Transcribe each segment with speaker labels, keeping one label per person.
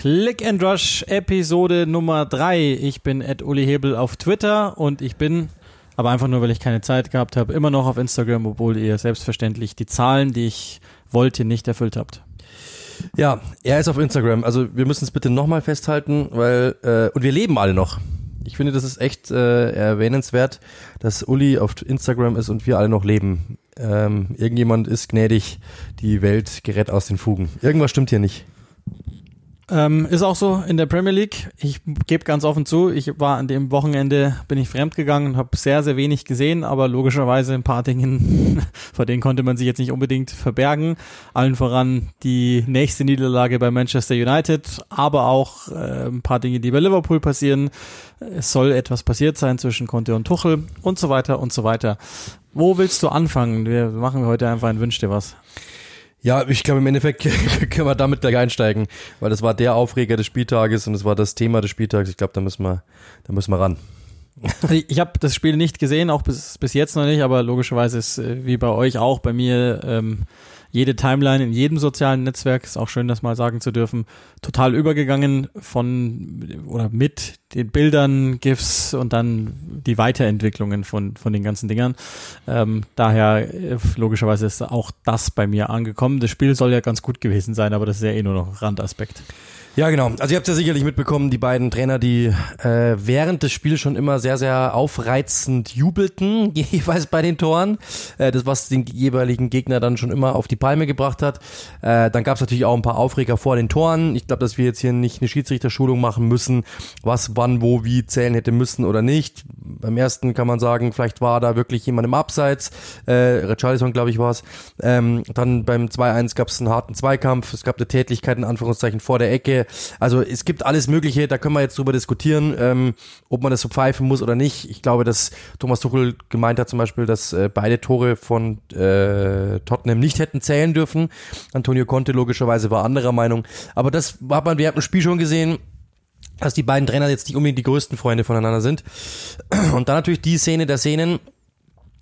Speaker 1: Click and Rush Episode Nummer 3. Ich bin Ed Uli Hebel auf Twitter und ich bin, aber einfach nur, weil ich keine Zeit gehabt habe, immer noch auf Instagram, obwohl ihr selbstverständlich die Zahlen, die ich wollte, nicht erfüllt habt.
Speaker 2: Ja, er ist auf Instagram. Also wir müssen es bitte nochmal festhalten, weil äh, und wir leben alle noch. Ich finde, das ist echt äh, erwähnenswert, dass Uli auf Instagram ist und wir alle noch leben. Ähm, irgendjemand ist gnädig, die Welt gerät aus den Fugen. Irgendwas stimmt hier nicht.
Speaker 1: Ähm, ist auch so in der Premier League. Ich gebe ganz offen zu, ich war an dem Wochenende, bin ich fremdgegangen habe sehr, sehr wenig gesehen, aber logischerweise ein paar Dingen, vor denen konnte man sich jetzt nicht unbedingt verbergen. Allen voran die nächste Niederlage bei Manchester United, aber auch äh, ein paar Dinge, die bei Liverpool passieren. Es soll etwas passiert sein zwischen Conte und Tuchel und so weiter und so weiter. Wo willst du anfangen? Wir machen heute einfach ein Wünsch dir was.
Speaker 2: Ja, ich glaube im Endeffekt können wir damit gleich einsteigen, weil das war der Aufreger des Spieltages und es war das Thema des Spieltages. Ich glaube, da müssen wir, da müssen wir ran.
Speaker 1: Ich habe das Spiel nicht gesehen, auch bis, bis jetzt noch nicht, aber logischerweise ist äh, wie bei euch auch bei mir ähm, jede Timeline in jedem sozialen Netzwerk, ist auch schön, das mal sagen zu dürfen, total übergegangen von oder mit den Bildern, GIFs und dann die Weiterentwicklungen von, von den ganzen Dingern. Ähm, daher äh, logischerweise ist auch das bei mir angekommen. Das Spiel soll ja ganz gut gewesen sein, aber das ist ja eh nur noch Randaspekt.
Speaker 2: Ja, genau. Also ihr habt ja sicherlich mitbekommen, die beiden Trainer, die äh, während des Spiels schon immer sehr, sehr aufreizend jubelten, jeweils bei den Toren. Äh, das, was den jeweiligen Gegner dann schon immer auf die Palme gebracht hat. Äh, dann gab es natürlich auch ein paar Aufreger vor den Toren. Ich glaube, dass wir jetzt hier nicht eine Schiedsrichterschulung machen müssen, was wann, wo, wie zählen hätte müssen oder nicht. Beim ersten kann man sagen, vielleicht war da wirklich jemand im Abseits. Äh, Richarlison, glaube ich, war es. Ähm, dann beim 2-1 gab es einen harten Zweikampf. Es gab eine Tätlichkeit in Anführungszeichen vor der Ecke. Also es gibt alles Mögliche, da können wir jetzt drüber diskutieren, ähm, ob man das so pfeifen muss oder nicht. Ich glaube, dass Thomas Tuchel gemeint hat zum Beispiel, dass äh, beide Tore von äh, Tottenham nicht hätten zählen dürfen. Antonio Conte logischerweise war anderer Meinung. Aber das hat man, wir haben ein Spiel schon gesehen, dass die beiden Trainer jetzt nicht unbedingt die größten Freunde voneinander sind. Und dann natürlich die Szene der Szenen,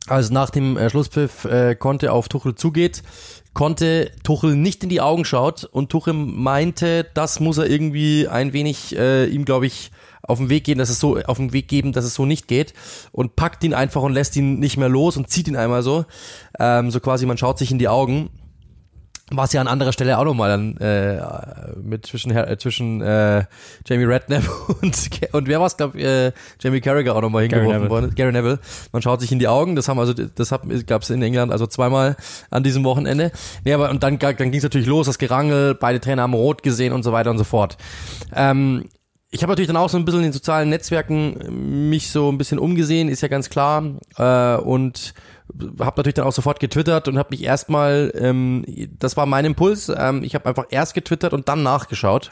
Speaker 2: als nach dem äh, Schlusspfiff äh, Conte auf Tuchel zugeht, konnte Tuchel nicht in die Augen schaut und Tuchel meinte, das muss er irgendwie ein wenig äh, ihm, glaube ich, auf den Weg gehen, dass es so auf den Weg geben, dass es so nicht geht und packt ihn einfach und lässt ihn nicht mehr los und zieht ihn einmal so, ähm, so quasi man schaut sich in die Augen was ja an anderer Stelle auch nochmal dann äh, mit zwischen äh, zwischen äh, Jamie Redknapp und und wer war's glaub äh, Jamie Carragher auch nochmal hingeworfen worden Gary Neville. Man schaut sich in die Augen. Das haben also das hat, gab's in England also zweimal an diesem Wochenende. Nee aber und dann dann ging's natürlich los das Gerangel beide Trainer haben rot gesehen und so weiter und so fort. Ähm, ich habe natürlich dann auch so ein bisschen in den sozialen Netzwerken mich so ein bisschen umgesehen ist ja ganz klar. Äh, und habe natürlich dann auch sofort getwittert und habe mich erstmal, ähm, das war mein Impuls, ähm, ich habe einfach erst getwittert und dann nachgeschaut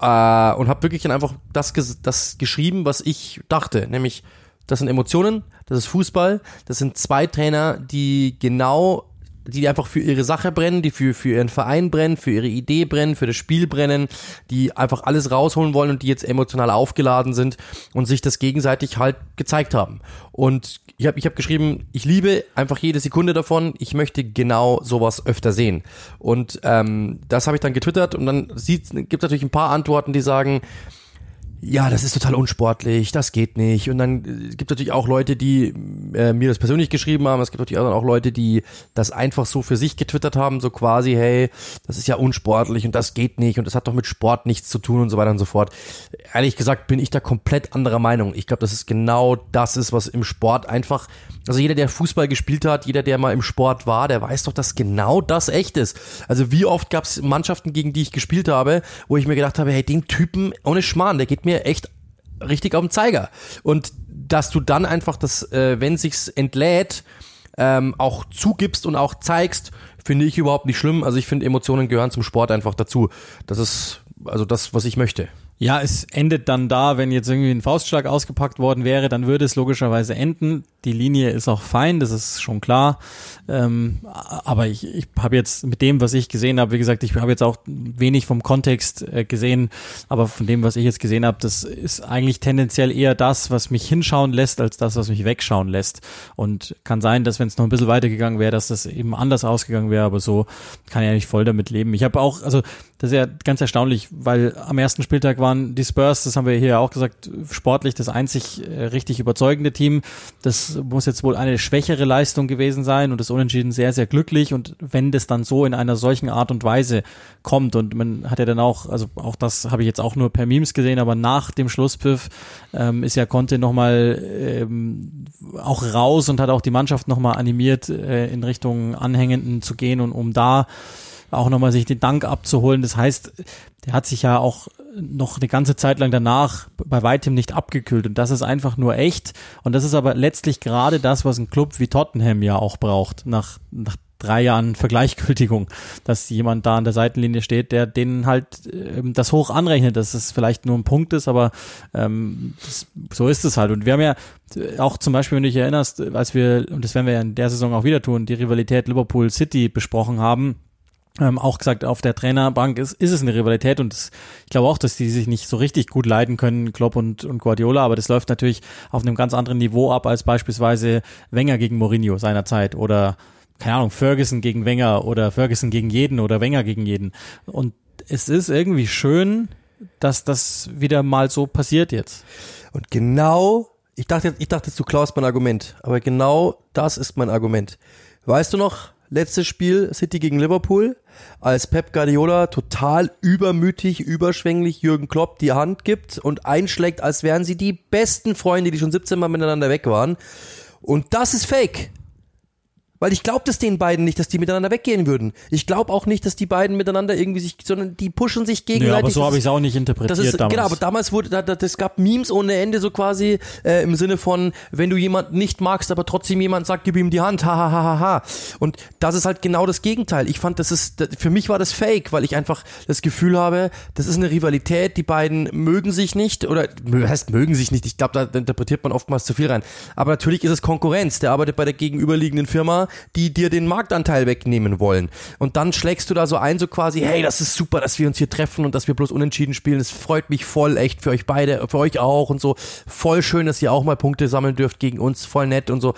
Speaker 2: äh, und habe wirklich dann einfach das, das geschrieben, was ich dachte, nämlich das sind Emotionen, das ist Fußball, das sind zwei Trainer, die genau die einfach für ihre Sache brennen, die für, für ihren Verein brennen, für ihre Idee brennen, für das Spiel brennen, die einfach alles rausholen wollen und die jetzt emotional aufgeladen sind und sich das gegenseitig halt gezeigt haben. Und ich habe ich hab geschrieben, ich liebe einfach jede Sekunde davon, ich möchte genau sowas öfter sehen. Und ähm, das habe ich dann getwittert und dann gibt es natürlich ein paar Antworten, die sagen, ja, das ist total unsportlich, das geht nicht. Und dann äh, gibt es natürlich auch Leute, die äh, mir das persönlich geschrieben haben. Es gibt natürlich auch Leute, die das einfach so für sich getwittert haben, so quasi, hey, das ist ja unsportlich und das geht nicht und das hat doch mit Sport nichts zu tun und so weiter und so fort. Ehrlich gesagt bin ich da komplett anderer Meinung. Ich glaube, das ist genau das ist, was im Sport einfach, also jeder, der Fußball gespielt hat, jeder, der mal im Sport war, der weiß doch, dass genau das echt ist. Also wie oft gab es Mannschaften, gegen die ich gespielt habe, wo ich mir gedacht habe, hey, den Typen ohne Schmarrn, der geht mir mir echt richtig auf den Zeiger. Und dass du dann einfach das, äh, wenn sich's entlädt, ähm, auch zugibst und auch zeigst, finde ich überhaupt nicht schlimm. Also ich finde, Emotionen gehören zum Sport einfach dazu. Das ist also das, was ich möchte.
Speaker 1: Ja, es endet dann da, wenn jetzt irgendwie ein Faustschlag ausgepackt worden wäre, dann würde es logischerweise enden. Die Linie ist auch fein, das ist schon klar. Ähm, aber ich, ich habe jetzt mit dem, was ich gesehen habe, wie gesagt, ich habe jetzt auch wenig vom Kontext äh, gesehen, aber von dem, was ich jetzt gesehen habe, das ist eigentlich tendenziell eher das, was mich hinschauen lässt, als das, was mich wegschauen lässt. Und kann sein, dass wenn es noch ein bisschen weitergegangen wäre, dass das eben anders ausgegangen wäre, aber so kann ich eigentlich voll damit leben. Ich habe auch, also das ist ja ganz erstaunlich, weil am ersten Spieltag waren die Spurs, das haben wir hier auch gesagt, sportlich das einzig äh, richtig überzeugende Team. Das muss jetzt wohl eine schwächere Leistung gewesen sein und das Unentschieden sehr, sehr glücklich. Und wenn das dann so in einer solchen Art und Weise kommt und man hat ja dann auch, also auch das habe ich jetzt auch nur per Memes gesehen, aber nach dem Schlusspfiff ähm, ist ja Conte nochmal ähm, auch raus und hat auch die Mannschaft nochmal animiert, äh, in Richtung Anhängenden zu gehen und um da auch nochmal sich den Dank abzuholen. Das heißt, der hat sich ja auch noch eine ganze Zeit lang danach bei weitem nicht abgekühlt und das ist einfach nur echt und das ist aber letztlich gerade das, was ein Club wie Tottenham ja auch braucht nach, nach drei Jahren Vergleichgültigung, dass jemand da an der Seitenlinie steht, der denen halt ähm, das hoch anrechnet, dass es vielleicht nur ein Punkt ist, aber ähm, das, so ist es halt. Und wir haben ja auch zum Beispiel, wenn du dich erinnerst, als wir, und das werden wir ja in der Saison auch wieder tun, die Rivalität Liverpool City besprochen haben, ähm, auch gesagt, auf der Trainerbank ist, ist es eine Rivalität und das, ich glaube auch, dass die sich nicht so richtig gut leiden können, Klopp und, und Guardiola, aber das läuft natürlich auf einem ganz anderen Niveau ab als beispielsweise Wenger gegen Mourinho seinerzeit oder keine Ahnung, Ferguson gegen Wenger oder Ferguson gegen jeden oder Wenger gegen jeden. Und es ist irgendwie schön, dass das wieder mal so passiert jetzt.
Speaker 2: Und genau, ich dachte, ich dachte, du klaust mein Argument, aber genau das ist mein Argument. Weißt du noch, letztes Spiel City gegen Liverpool, als Pep Guardiola total übermütig, überschwänglich Jürgen Klopp die Hand gibt und einschlägt, als wären sie die besten Freunde, die schon 17 Mal miteinander weg waren. Und das ist fake. Weil ich glaube das den beiden nicht, dass die miteinander weggehen würden. Ich glaube auch nicht, dass die beiden miteinander irgendwie sich, sondern die pushen sich gegenseitig. Ja,
Speaker 1: aber so habe ich es auch nicht interpretiert
Speaker 2: das ist,
Speaker 1: damals.
Speaker 2: Genau, aber damals wurde, da, da, das gab Memes ohne Ende so quasi äh, im Sinne von, wenn du jemanden nicht magst, aber trotzdem jemand sagt, gib ihm die Hand, ha, ha, ha, ha, ha. Und das ist halt genau das Gegenteil. Ich fand, das ist, für mich war das fake, weil ich einfach das Gefühl habe, das ist eine Rivalität, die beiden mögen sich nicht, oder heißt mögen sich nicht, ich glaube, da interpretiert man oftmals zu viel rein. Aber natürlich ist es Konkurrenz, der arbeitet bei der gegenüberliegenden Firma, die dir den Marktanteil wegnehmen wollen. Und dann schlägst du da so ein, so quasi, hey, das ist super, dass wir uns hier treffen und dass wir bloß unentschieden spielen. Es freut mich voll, echt für euch beide, für euch auch und so. Voll schön, dass ihr auch mal Punkte sammeln dürft gegen uns, voll nett und so.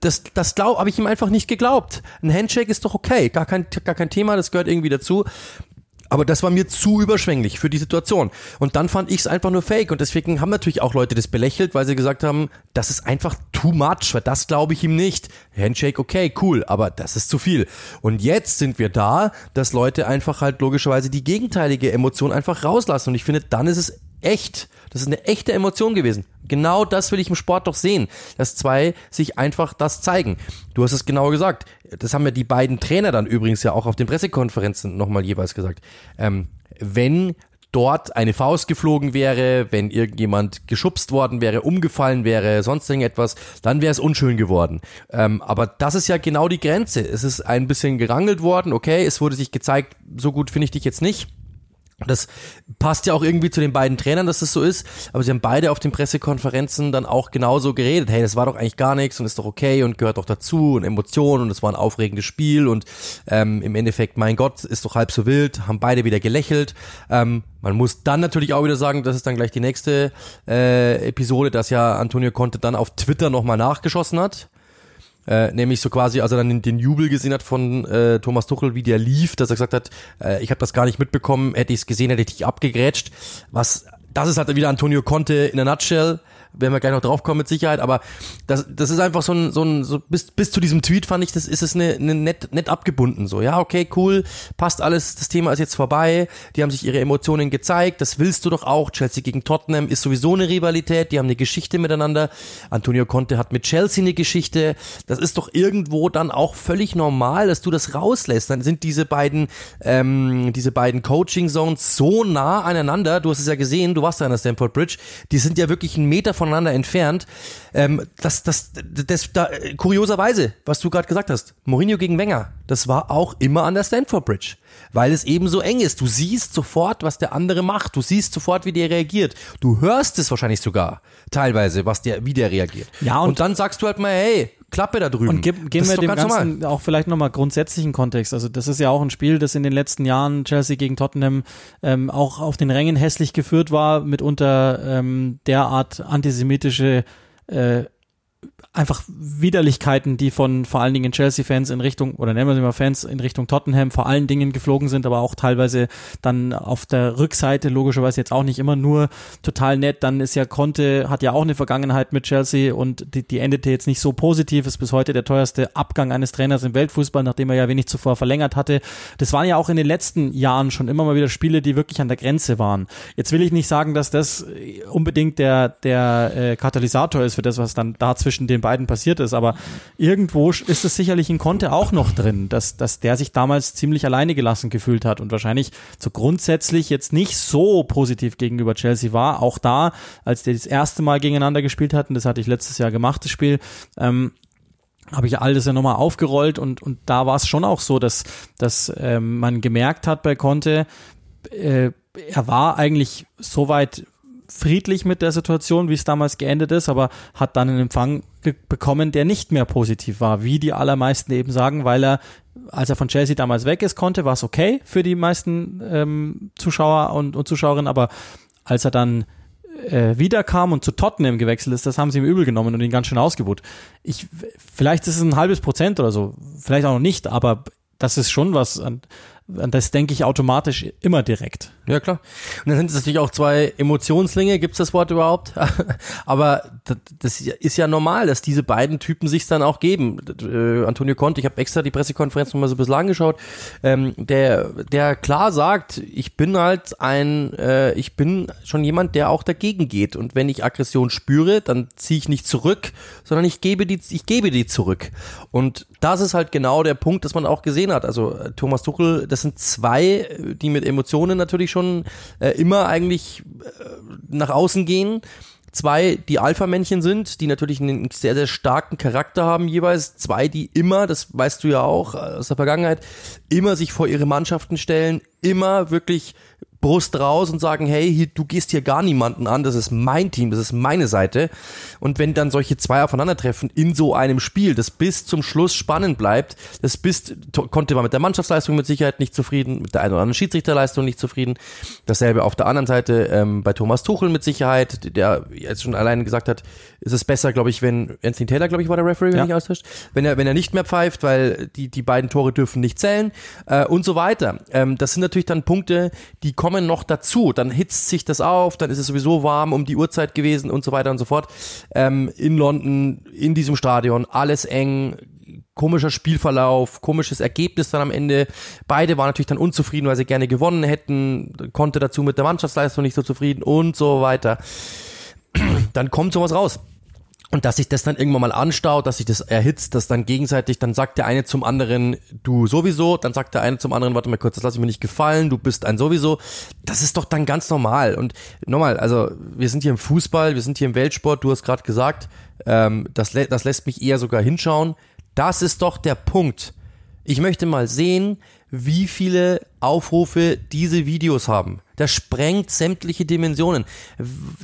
Speaker 2: Das, das, glaub, habe ich ihm einfach nicht geglaubt. Ein Handshake ist doch okay, gar kein, gar kein Thema, das gehört irgendwie dazu. Aber das war mir zu überschwänglich für die Situation. Und dann fand ich es einfach nur fake. Und deswegen haben natürlich auch Leute das belächelt, weil sie gesagt haben, das ist einfach too much, weil das glaube ich ihm nicht. Handshake, okay, cool, aber das ist zu viel. Und jetzt sind wir da, dass Leute einfach halt logischerweise die gegenteilige Emotion einfach rauslassen. Und ich finde, dann ist es echt. Das ist eine echte Emotion gewesen. Genau das will ich im Sport doch sehen, dass zwei sich einfach das zeigen. Du hast es genau gesagt. Das haben ja die beiden Trainer dann übrigens ja auch auf den Pressekonferenzen nochmal jeweils gesagt. Ähm, wenn dort eine Faust geflogen wäre, wenn irgendjemand geschubst worden wäre, umgefallen wäre, sonst irgendetwas, dann wäre es unschön geworden. Ähm, aber das ist ja genau die Grenze. Es ist ein bisschen gerangelt worden, okay, es wurde sich gezeigt, so gut finde ich dich jetzt nicht. Das passt ja auch irgendwie zu den beiden Trainern, dass das so ist. Aber sie haben beide auf den Pressekonferenzen dann auch genauso geredet. Hey, das war doch eigentlich gar nichts und ist doch okay und gehört doch dazu und Emotionen und es war ein aufregendes Spiel und ähm, im Endeffekt, mein Gott, ist doch halb so wild. Haben beide wieder gelächelt. Ähm, man muss dann natürlich auch wieder sagen, das ist dann gleich die nächste äh, Episode, dass ja Antonio Conte dann auf Twitter nochmal nachgeschossen hat. Äh, nämlich so quasi, als er dann den, Jubel gesehen hat von äh, Thomas Tuchel, wie der lief, dass er gesagt hat, äh, ich habe das gar nicht mitbekommen, hätte ich es gesehen, hätte ich dich abgegrätscht. Was, das ist halt wieder Antonio Conte in a nutshell werden wir gleich noch drauf kommen mit Sicherheit, aber das, das ist einfach so ein, so ein, so bis, bis zu diesem Tweet fand ich, das ist es eine, eine nett, nett abgebunden, so, ja, okay, cool, passt alles, das Thema ist jetzt vorbei, die haben sich ihre Emotionen gezeigt, das willst du doch auch, Chelsea gegen Tottenham ist sowieso eine Rivalität, die haben eine Geschichte miteinander, Antonio Conte hat mit Chelsea eine Geschichte, das ist doch irgendwo dann auch völlig normal, dass du das rauslässt, dann sind diese beiden, ähm, diese beiden Coaching Zones so nah aneinander, du hast es ja gesehen, du warst da an der Stamford Bridge, die sind ja wirklich einen Meter voneinander entfernt. Ähm, das, das, das, da, kurioserweise, was du gerade gesagt hast, Mourinho gegen Wenger, das war auch immer an der Stanford Bridge, weil es eben so eng ist. Du siehst sofort, was der andere macht. Du siehst sofort, wie der reagiert. Du hörst es wahrscheinlich sogar teilweise, was der, wie der reagiert.
Speaker 1: Ja, und,
Speaker 2: und dann sagst du halt mal, hey, Klappe da drüben.
Speaker 1: Und geben, geben wir dem Ganzen normal. auch vielleicht nochmal grundsätzlichen Kontext. Also das ist ja auch ein Spiel, das in den letzten Jahren Chelsea gegen Tottenham ähm, auch auf den Rängen hässlich geführt war, mitunter ähm, derart antisemitische äh, einfach Widerlichkeiten, die von vor allen Dingen Chelsea-Fans in Richtung, oder nennen wir sie mal Fans, in Richtung Tottenham vor allen Dingen geflogen sind, aber auch teilweise dann auf der Rückseite, logischerweise jetzt auch nicht immer nur total nett. Dann ist ja Conte, hat ja auch eine Vergangenheit mit Chelsea und die, die endete jetzt nicht so positiv, ist bis heute der teuerste Abgang eines Trainers im Weltfußball, nachdem er ja wenig zuvor verlängert hatte. Das waren ja auch in den letzten Jahren schon immer mal wieder Spiele, die wirklich an der Grenze waren. Jetzt will ich nicht sagen, dass das unbedingt der, der äh, Katalysator ist für das, was dann da zwischen den den beiden passiert ist, aber irgendwo ist es sicherlich in Conte auch noch drin, dass, dass der sich damals ziemlich alleine gelassen gefühlt hat und wahrscheinlich so grundsätzlich jetzt nicht so positiv gegenüber Chelsea war. Auch da, als die das erste Mal gegeneinander gespielt hatten, das hatte ich letztes Jahr gemacht, das Spiel, ähm, habe ich alles ja nochmal aufgerollt und, und da war es schon auch so, dass, dass ähm, man gemerkt hat bei Conte, äh, er war eigentlich soweit friedlich mit der Situation, wie es damals geendet ist, aber hat dann einen Empfang bekommen, der nicht mehr positiv war, wie die allermeisten eben sagen, weil er, als er von Chelsea damals weg ist, konnte, war es okay für die meisten ähm, Zuschauer und, und Zuschauerinnen, aber als er dann äh, wiederkam und zu Tottenham gewechselt ist, das haben sie ihm übel genommen und ihn ganz schön ausgebucht. Ich, vielleicht ist es ein halbes Prozent oder so, vielleicht auch noch nicht, aber das ist schon was, an, an das denke ich automatisch immer direkt.
Speaker 2: Ja, klar. Und dann sind es natürlich auch zwei Emotionslinge, gibt's das Wort überhaupt? Aber das ist ja normal, dass diese beiden Typen sich dann auch geben. Äh, Antonio Conte, ich habe extra die Pressekonferenz nochmal so ein bisschen angeschaut, ähm, der, der klar sagt, ich bin halt ein, äh, ich bin schon jemand, der auch dagegen geht. Und wenn ich Aggression spüre, dann ziehe ich nicht zurück, sondern ich gebe die, ich gebe die zurück. Und das ist halt genau der Punkt, dass man auch gesehen hat. Also äh, Thomas Tuchel, das sind zwei, die mit Emotionen natürlich schon äh, immer eigentlich äh, nach außen gehen. Zwei, die Alpha-Männchen sind, die natürlich einen sehr, sehr starken Charakter haben jeweils. Zwei, die immer, das weißt du ja auch aus der Vergangenheit, immer sich vor ihre Mannschaften stellen, immer wirklich Brust raus und sagen, hey, hier, du gehst hier gar niemanden an, das ist mein Team, das ist meine Seite. Und wenn dann solche zwei aufeinandertreffen in so einem Spiel, das bis zum Schluss spannend bleibt, das bis, konnte man mit der Mannschaftsleistung mit Sicherheit nicht zufrieden, mit der einen oder anderen Schiedsrichterleistung nicht zufrieden. Dasselbe auf der anderen Seite ähm, bei Thomas Tuchel mit Sicherheit, der jetzt schon alleine gesagt hat, ist es besser, glaube ich, wenn Anthony Taylor, glaube ich, war der Referee, wenn ja. ich austauscht, wenn er, wenn er nicht mehr pfeift, weil die, die beiden Tore dürfen nicht zählen äh, und so weiter. Ähm, das sind natürlich dann Punkte, die kommen kommen noch dazu. Dann hitzt sich das auf, dann ist es sowieso warm um die Uhrzeit gewesen und so weiter und so fort. Ähm, in London, in diesem Stadion, alles eng, komischer Spielverlauf, komisches Ergebnis dann am Ende. Beide waren natürlich dann unzufrieden, weil sie gerne gewonnen hätten, konnte dazu mit der Mannschaftsleistung nicht so zufrieden und so weiter. Dann kommt sowas raus. Und dass sich das dann irgendwann mal anstaut, dass sich das erhitzt, dass dann gegenseitig, dann sagt der eine zum anderen, du sowieso, dann sagt der eine zum anderen, warte mal kurz, das lasse ich mir nicht gefallen, du bist ein sowieso. Das ist doch dann ganz normal. Und nochmal, also wir sind hier im Fußball, wir sind hier im Weltsport, du hast gerade gesagt, ähm, das, das lässt mich eher sogar hinschauen. Das ist doch der Punkt. Ich möchte mal sehen, wie viele Aufrufe diese Videos haben. Das sprengt sämtliche Dimensionen.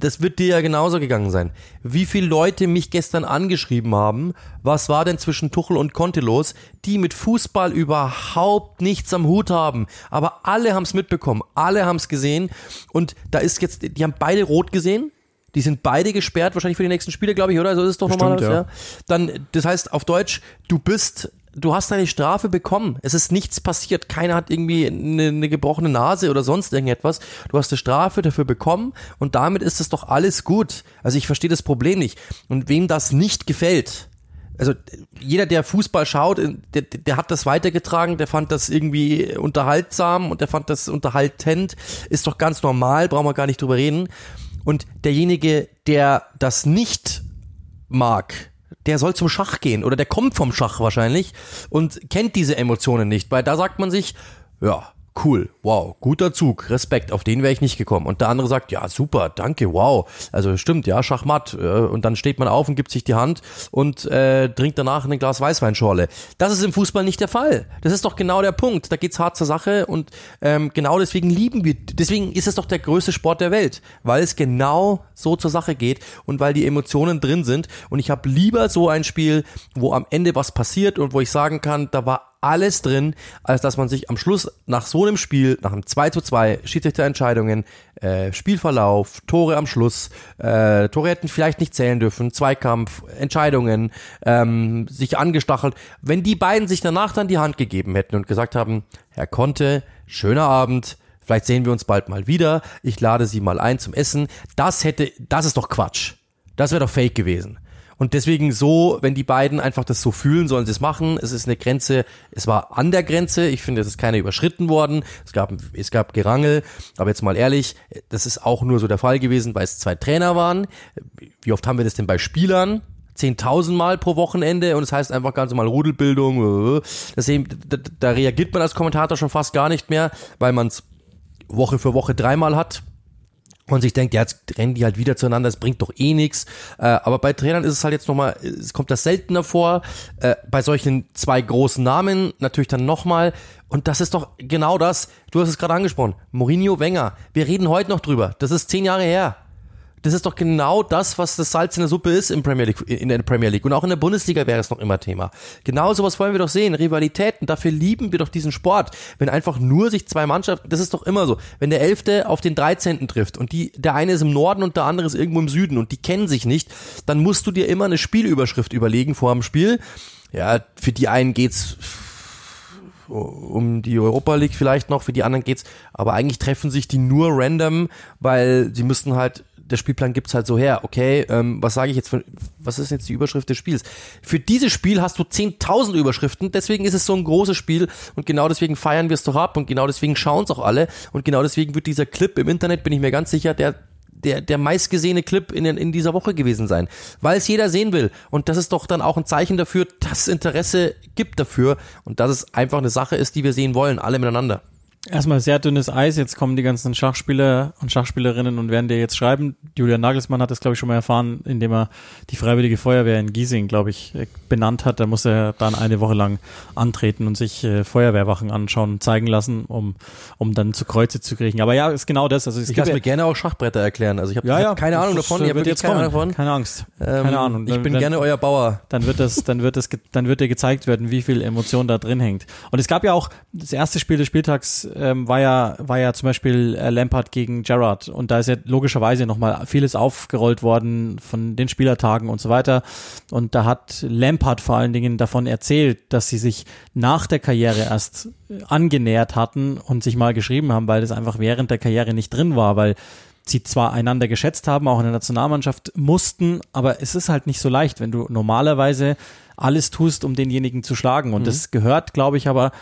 Speaker 2: Das wird dir ja genauso gegangen sein. Wie viele Leute mich gestern angeschrieben haben, was war denn zwischen Tuchel und Conte los, die mit Fußball überhaupt nichts am Hut haben. Aber alle haben es mitbekommen, alle haben es gesehen. Und da ist jetzt, die haben beide rot gesehen. Die sind beide gesperrt, wahrscheinlich für die nächsten Spiele, glaube ich, oder? So ist es doch normal. Ja. ja. Dann, das heißt auf Deutsch, du bist du hast deine Strafe bekommen. Es ist nichts passiert. Keiner hat irgendwie eine, eine, gebrochene Nase oder sonst irgendetwas. Du hast eine Strafe dafür bekommen und damit ist es doch alles gut. Also ich verstehe das Problem nicht. Und wem das nicht gefällt, also jeder, der Fußball schaut, der, der hat das weitergetragen, der fand das irgendwie unterhaltsam und der fand das unterhaltend, ist doch ganz normal, brauchen wir gar nicht drüber reden. Und derjenige, der das nicht mag, der soll zum Schach gehen oder der kommt vom Schach wahrscheinlich und kennt diese Emotionen nicht, weil da sagt man sich, ja, cool, wow, guter Zug, Respekt, auf den wäre ich nicht gekommen. Und der andere sagt, ja, super, danke, wow. Also stimmt, ja, Schachmatt. Äh, und dann steht man auf und gibt sich die Hand und äh, trinkt danach ein Glas Weißweinschorle. Das ist im Fußball nicht der Fall. Das ist doch genau der Punkt. Da geht's hart zur Sache und ähm, genau deswegen lieben wir, deswegen ist es doch der größte Sport der Welt, weil es genau so zur Sache geht und weil die Emotionen drin sind. Und ich habe lieber so ein Spiel, wo am Ende was passiert und wo ich sagen kann, da war alles drin, als dass man sich am Schluss nach so einem Spiel, nach einem 2 zu 2, Schiedsrichterentscheidungen, äh, Spielverlauf, Tore am Schluss, äh, Tore hätten vielleicht nicht zählen dürfen, Zweikampf, Entscheidungen, ähm, sich angestachelt. Wenn die beiden sich danach dann die Hand gegeben hätten und gesagt haben, Herr Conte, schöner Abend, vielleicht sehen wir uns bald mal wieder, ich lade Sie mal ein zum Essen, das hätte, das ist doch Quatsch. Das wäre doch fake gewesen. Und deswegen so, wenn die beiden einfach das so fühlen, sollen sie es machen. Es ist eine Grenze, es war an der Grenze. Ich finde, es ist keine überschritten worden. Es gab, es gab Gerangel. Aber jetzt mal ehrlich, das ist auch nur so der Fall gewesen, weil es zwei Trainer waren. Wie oft haben wir das denn bei Spielern? 10.000 Mal pro Wochenende und es das heißt einfach ganz normal Rudelbildung. Deswegen, da, da reagiert man als Kommentator schon fast gar nicht mehr, weil man es Woche für Woche dreimal hat und sich denkt, ja, jetzt rennen die halt wieder zueinander, das bringt doch eh nichts. Äh, aber bei Trainern ist es halt jetzt nochmal, es kommt das seltener vor. Äh, bei solchen zwei großen Namen natürlich dann nochmal. Und das ist doch genau das, du hast es gerade angesprochen, Mourinho Wenger. Wir reden heute noch drüber. Das ist zehn Jahre her. Das ist doch genau das, was das Salz in der Suppe ist im Premier League, in der Premier League. Und auch in der Bundesliga wäre es noch immer Thema. Genau sowas wollen wir doch sehen. Rivalitäten. Dafür lieben wir doch diesen Sport. Wenn einfach nur sich zwei Mannschaften, das ist doch immer so. Wenn der Elfte auf den Dreizehnten trifft und die, der eine ist im Norden und der andere ist irgendwo im Süden und die kennen sich nicht, dann musst du dir immer eine Spielüberschrift überlegen vor dem Spiel. Ja, für die einen geht's um die Europa League vielleicht noch, für die anderen geht's, aber eigentlich treffen sich die nur random, weil sie müssten halt der Spielplan gibt's halt so her. Okay, ähm, was sage ich jetzt? Für, was ist jetzt die Überschrift des Spiels? Für dieses Spiel hast du 10.000 Überschriften, deswegen ist es so ein großes Spiel und genau deswegen feiern wir es doch ab und genau deswegen schauen es auch alle und genau deswegen wird dieser Clip im Internet, bin ich mir ganz sicher, der der, der meistgesehene Clip in, in dieser Woche gewesen sein, weil es jeder sehen will. Und das ist doch dann auch ein Zeichen dafür, dass es Interesse gibt dafür und dass es einfach eine Sache ist, die wir sehen wollen, alle miteinander.
Speaker 1: Erstmal sehr dünnes Eis, jetzt kommen die ganzen Schachspieler und Schachspielerinnen und werden dir jetzt schreiben. Julian Nagelsmann hat das, glaube ich, schon mal erfahren, indem er die Freiwillige Feuerwehr in Giesing, glaube ich, benannt hat. Da muss er dann eine Woche lang antreten und sich äh, Feuerwehrwachen anschauen zeigen lassen, um, um dann zu Kreuze zu kriegen. Aber ja, ist genau das. Also es
Speaker 2: ich kann mir gerne auch Schachbretter erklären. Also ich habe
Speaker 1: ja, ja,
Speaker 2: keine Ahnung davon.
Speaker 1: Ich wird jetzt keine Ahnung davon. Keine Angst.
Speaker 2: Ähm, keine Ahnung. Ich bin dann, gerne euer Bauer.
Speaker 1: Dann wird das, dann wird das, dann wird dir gezeigt werden, wie viel Emotion da drin hängt. Und es gab ja auch, das erste Spiel des Spieltags ähm, war ja war ja zum Beispiel äh, Lampard gegen Gerrard und da ist ja logischerweise nochmal vieles aufgerollt worden von den Spielertagen und so weiter. Und da hat Lampard vor allen Dingen davon erzählt, dass sie sich nach der Karriere erst äh, angenähert hatten und sich mal geschrieben haben, weil das einfach während der Karriere nicht drin war, weil sie zwar einander geschätzt haben, auch in der Nationalmannschaft mussten, aber es ist halt nicht so leicht, wenn du normalerweise alles tust, um denjenigen zu schlagen. Und mhm. das gehört, glaube ich, aber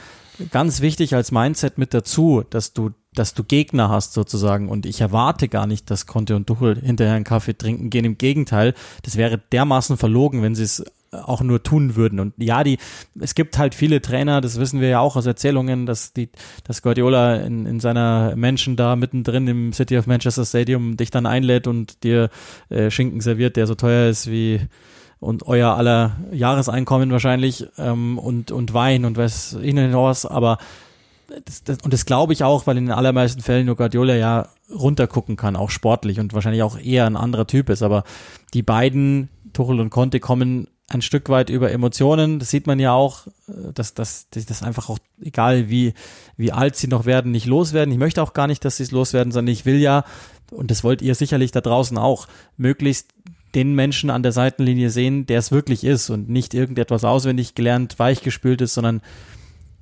Speaker 1: ganz wichtig als Mindset mit dazu, dass du, dass du Gegner hast sozusagen. Und ich erwarte gar nicht, dass Conte und Duchel hinterher einen Kaffee trinken gehen. Im Gegenteil, das wäre dermaßen verlogen, wenn sie es auch nur tun würden. Und ja, die, es gibt halt viele Trainer, das wissen wir ja auch aus Erzählungen, dass die, dass Guardiola in, in seiner Menschen da mittendrin im City of Manchester Stadium dich dann einlädt und dir äh, Schinken serviert, der so teuer ist wie und euer aller Jahreseinkommen wahrscheinlich ähm, und, und Wein und was nicht was, aber das, das, und das glaube ich auch, weil in den allermeisten Fällen nur Guardiola ja runtergucken kann, auch sportlich und wahrscheinlich auch eher ein anderer Typ ist, aber die beiden, Tuchel und Conte, kommen ein Stück weit über Emotionen. Das sieht man ja auch, dass, dass, dass das einfach auch, egal wie, wie alt sie noch werden, nicht loswerden. Ich möchte auch gar nicht, dass sie es loswerden, sondern ich will ja, und das wollt ihr sicherlich da draußen auch, möglichst den Menschen an der Seitenlinie sehen, der es wirklich ist und nicht irgendetwas auswendig gelernt, weichgespült ist, sondern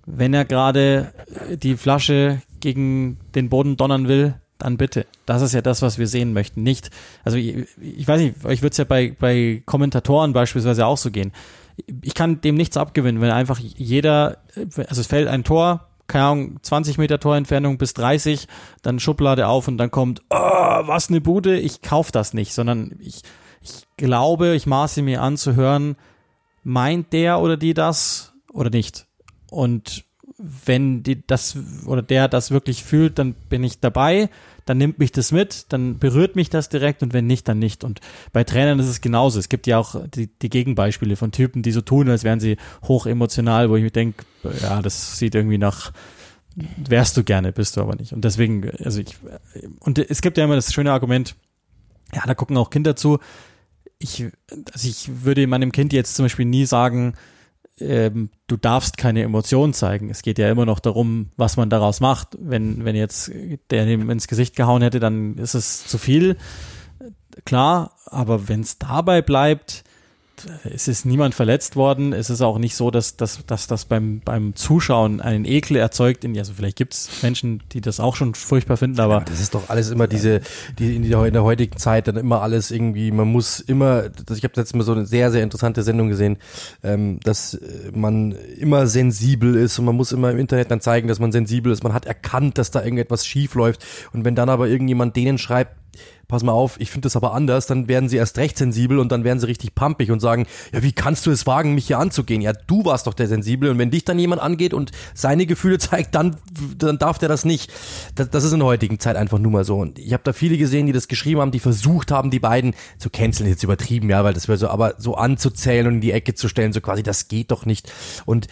Speaker 1: wenn er gerade die Flasche gegen den Boden donnern will, dann bitte. Das ist ja das, was wir sehen möchten. Nicht, also ich, ich weiß nicht, euch wird es ja bei, bei Kommentatoren beispielsweise auch so gehen. Ich kann dem nichts abgewinnen, wenn einfach jeder, also es fällt ein Tor, keine Ahnung, 20 Meter Torentfernung bis 30, dann Schublade auf und dann kommt, oh, was eine Bude, ich kauf das nicht, sondern ich, ich glaube, ich maße mir an zu hören, meint der oder die das oder nicht? Und wenn die das oder der das wirklich fühlt, dann bin ich dabei, dann nimmt mich das mit, dann berührt mich das direkt und wenn nicht, dann nicht. Und bei Trainern ist es genauso. Es gibt ja auch die, die Gegenbeispiele von Typen, die so tun, als wären sie hoch emotional, wo ich mir denke, ja, das sieht irgendwie nach wärst du gerne, bist du aber nicht. Und deswegen, also ich, und es gibt ja immer das schöne Argument, ja, da gucken auch Kinder zu. Ich, also ich würde meinem Kind jetzt zum Beispiel nie sagen, ähm, du darfst keine Emotionen zeigen. Es geht ja immer noch darum, was man daraus macht. Wenn, wenn jetzt der ihm ins Gesicht gehauen hätte, dann ist es zu viel. Klar, aber wenn es dabei bleibt, es ist niemand verletzt worden. Es ist auch nicht so, dass, dass, dass das beim, beim Zuschauen einen Ekel erzeugt. Also vielleicht gibt es Menschen, die das auch schon furchtbar finden, aber. Ja,
Speaker 2: das ist doch alles immer diese, die in der, in der heutigen Zeit dann immer alles irgendwie, man muss immer, ich habe letztes Mal so eine sehr, sehr interessante Sendung gesehen, ähm, dass man immer sensibel ist und man muss immer im Internet dann zeigen, dass man sensibel ist. Man hat erkannt, dass da irgendetwas schief läuft. Und wenn dann aber irgendjemand denen schreibt, pass mal auf, ich finde das aber anders, dann werden sie erst recht sensibel und dann werden sie richtig pumpig und sagen, ja, wie kannst du es wagen, mich hier anzugehen? Ja, du warst doch der Sensibel und wenn dich dann jemand angeht und seine Gefühle zeigt, dann, dann darf der das nicht. Das, das ist in der heutigen Zeit einfach nur mal so. Und ich habe da viele gesehen, die das geschrieben haben, die versucht haben, die beiden zu canceln, jetzt übertrieben, ja, weil das wäre so, aber so anzuzählen und in die Ecke zu stellen, so quasi, das geht doch nicht. Und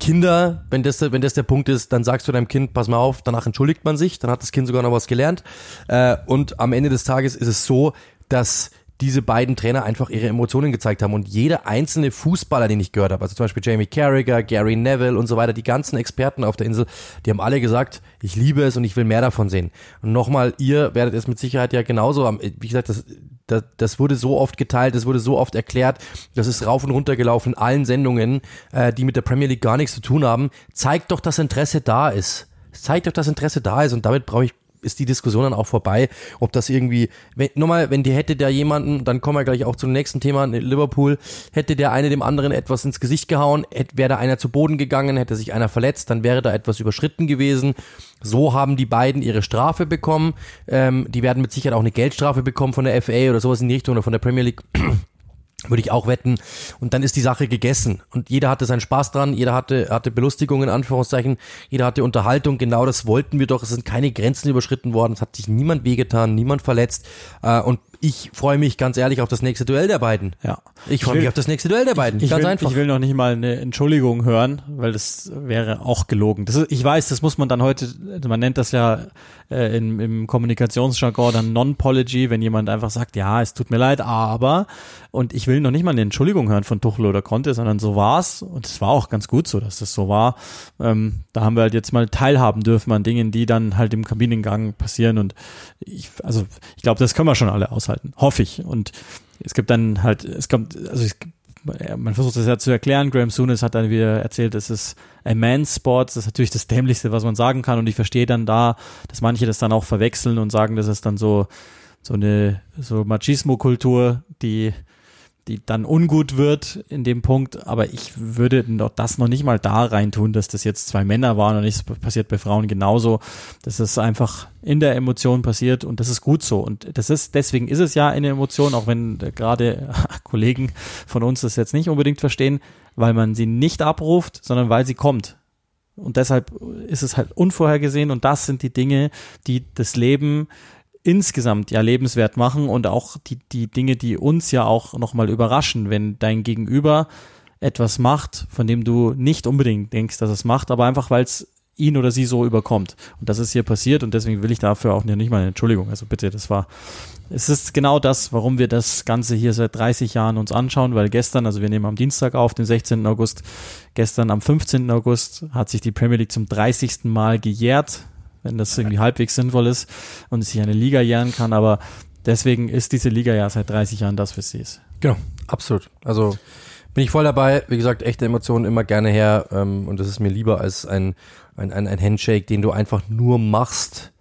Speaker 2: Kinder, wenn das, wenn das der Punkt ist, dann sagst du deinem Kind, pass mal auf, danach entschuldigt man sich, dann hat das Kind sogar noch was gelernt. Äh, und am Ende des Tages ist es so, dass diese beiden Trainer einfach ihre Emotionen gezeigt haben. Und jeder einzelne Fußballer, den ich gehört habe, also zum Beispiel Jamie Carragher, Gary Neville und so weiter, die ganzen Experten auf der Insel, die haben alle gesagt, ich liebe es und ich will mehr davon sehen. Und nochmal, ihr werdet es mit Sicherheit ja genauso, wie gesagt, das, das, das wurde so oft geteilt, das wurde so oft erklärt, das ist rauf und runter gelaufen in allen Sendungen, äh, die mit der Premier League gar nichts zu tun haben. Zeigt doch, dass Interesse da ist. Zeigt doch, dass Interesse da ist und damit brauche ich ist die Diskussion dann auch vorbei, ob das irgendwie, wenn, nochmal, wenn die hätte der jemanden, dann kommen wir gleich auch zum nächsten Thema, Liverpool, hätte der eine dem anderen etwas ins Gesicht gehauen, wäre da einer zu Boden gegangen, hätte sich einer verletzt, dann wäre da etwas überschritten gewesen. So haben die beiden ihre Strafe bekommen. Ähm, die werden mit Sicherheit auch eine Geldstrafe bekommen von der FA oder sowas in die Richtung oder von der Premier League. Würde ich auch wetten. Und dann ist die Sache gegessen. Und jeder hatte seinen Spaß dran, jeder hatte, hatte Belustigung in Anführungszeichen, jeder hatte Unterhaltung. Genau das wollten wir doch. Es sind keine Grenzen überschritten worden. Es hat sich niemand wehgetan, niemand verletzt. Äh, und ich freue mich ganz ehrlich auf das nächste Duell der beiden.
Speaker 1: Ja.
Speaker 2: Ich freue mich auf das nächste Duell der beiden.
Speaker 1: Ich,
Speaker 2: ganz
Speaker 1: will,
Speaker 2: einfach.
Speaker 1: Ich will noch nicht mal eine Entschuldigung hören, weil das wäre auch gelogen. Das ist, ich weiß, das muss man dann heute, man nennt das ja äh, im, im Kommunikationsjargon dann Non-Pology, wenn jemand einfach sagt, ja, es tut mir leid, aber und ich will noch nicht mal eine Entschuldigung hören von Tuchel oder Conte, sondern so war's und es war auch ganz gut so, dass das so war. Ähm, da haben wir halt jetzt mal teilhaben dürfen an Dingen, die dann halt im Kabinengang passieren und ich, also ich glaube, das können wir schon alle aushalten, hoffe ich und es gibt dann halt, es kommt, also es, man versucht das ja zu erklären. Graham Souness hat dann wieder erzählt, es ist ein Man's Sport. Das ist natürlich das Dämlichste, was man sagen kann. Und ich verstehe dann da, dass manche das dann auch verwechseln und sagen, das ist dann so, so eine, so Machismo-Kultur, die die dann ungut wird in dem Punkt, aber ich würde das noch nicht mal da reintun, dass das jetzt zwei Männer waren und nichts passiert bei Frauen genauso. Das ist einfach in der Emotion passiert und das ist gut so. Und das ist, deswegen ist es ja eine Emotion, auch wenn gerade Kollegen von uns das jetzt nicht unbedingt verstehen, weil man sie nicht abruft, sondern weil sie kommt. Und deshalb ist es halt unvorhergesehen und das sind die Dinge, die das Leben insgesamt ja lebenswert machen und auch die, die Dinge, die uns ja auch nochmal überraschen, wenn dein Gegenüber etwas macht, von dem du nicht unbedingt denkst, dass es macht, aber einfach, weil es ihn oder sie so überkommt. Und das ist hier passiert und deswegen will ich dafür auch nicht mal eine Entschuldigung. Also bitte, das war, es ist genau das, warum wir das Ganze hier seit 30 Jahren uns anschauen, weil gestern, also wir nehmen am Dienstag auf, den 16. August, gestern am 15. August hat sich die Premier League zum 30. Mal gejährt wenn das irgendwie halbwegs sinnvoll ist und sich eine Liga jähren kann, aber deswegen ist diese Liga ja seit 30 Jahren das, was sie ist.
Speaker 2: Genau, absolut. Also bin ich voll dabei. Wie gesagt, echte Emotionen immer gerne her ähm, und das ist mir lieber als ein, ein, ein, ein Handshake, den du einfach nur machst,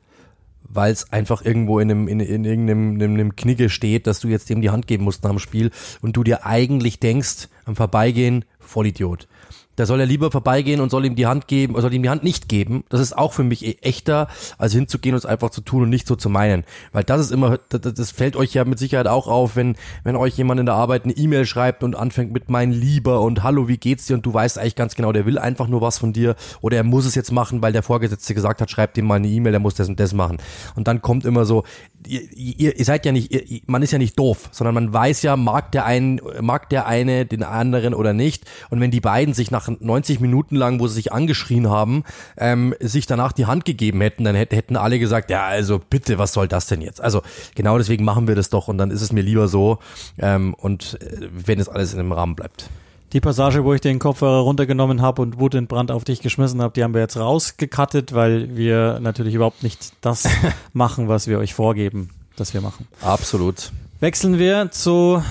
Speaker 2: weil es einfach irgendwo in einem in, in irgendeinem in einem Knigge steht, dass du jetzt dem die Hand geben musst nach dem Spiel und du dir eigentlich denkst, am Vorbeigehen, Vollidiot Da soll er lieber vorbeigehen und soll ihm die Hand geben, oder soll ihm die Hand nicht geben. Das ist auch für mich e- echter, als hinzugehen und es einfach zu tun und nicht so zu meinen. Weil das ist immer, das, fällt euch ja mit Sicherheit auch auf, wenn, wenn euch jemand in der Arbeit eine E-Mail schreibt und anfängt mit mein Lieber und Hallo, wie geht's dir? Und du weißt eigentlich ganz genau, der will einfach nur was von dir oder er muss es jetzt machen, weil der Vorgesetzte gesagt hat, schreibt ihm mal eine E-Mail, der muss das und das machen. Und dann kommt immer so, ihr, ihr, ihr seid ja nicht, ihr, man ist ja nicht doof, sondern man weiß ja, mag der einen, mag der eine den anderen oder nicht. Und wenn die beiden sich nach 90 Minuten lang, wo sie sich angeschrien haben, ähm, sich danach die Hand gegeben hätten, dann hätten alle gesagt, ja, also bitte, was soll das denn jetzt? Also genau deswegen machen wir das doch und dann ist es mir lieber so ähm, und äh, wenn es alles in dem Rahmen bleibt.
Speaker 1: Die Passage, wo ich den Kopfhörer runtergenommen habe und Wut in Brand auf dich geschmissen habe, die haben wir jetzt rausgekattet, weil wir natürlich überhaupt nicht das machen, was wir euch vorgeben, dass wir machen.
Speaker 2: Absolut.
Speaker 1: Wechseln wir zu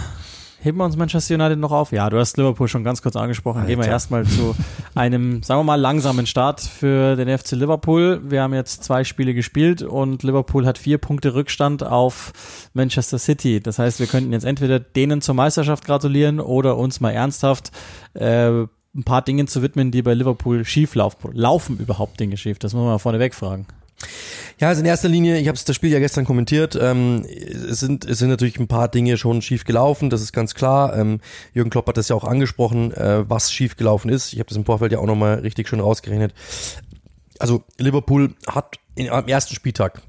Speaker 1: heben wir uns Manchester United noch auf? Ja, du hast Liverpool schon ganz kurz angesprochen. Alter. Gehen wir erstmal zu einem, sagen wir mal, langsamen Start für den FC Liverpool. Wir haben jetzt zwei Spiele gespielt und Liverpool hat vier Punkte Rückstand auf Manchester City. Das heißt, wir könnten jetzt entweder denen zur Meisterschaft gratulieren oder uns mal ernsthaft äh, ein paar Dingen zu widmen, die bei Liverpool schief laufen. Laufen überhaupt Dinge schief? Das muss man mal vorneweg fragen.
Speaker 2: Ja, also in erster Linie, ich habe das Spiel ja gestern kommentiert, ähm, es, sind, es sind natürlich ein paar Dinge schon schief gelaufen, das ist ganz klar. Ähm, Jürgen Klopp hat das ja auch angesprochen, äh, was schief gelaufen ist. Ich habe das im Vorfeld ja auch nochmal richtig schön rausgerechnet. Also Liverpool hat in, am ersten Spieltag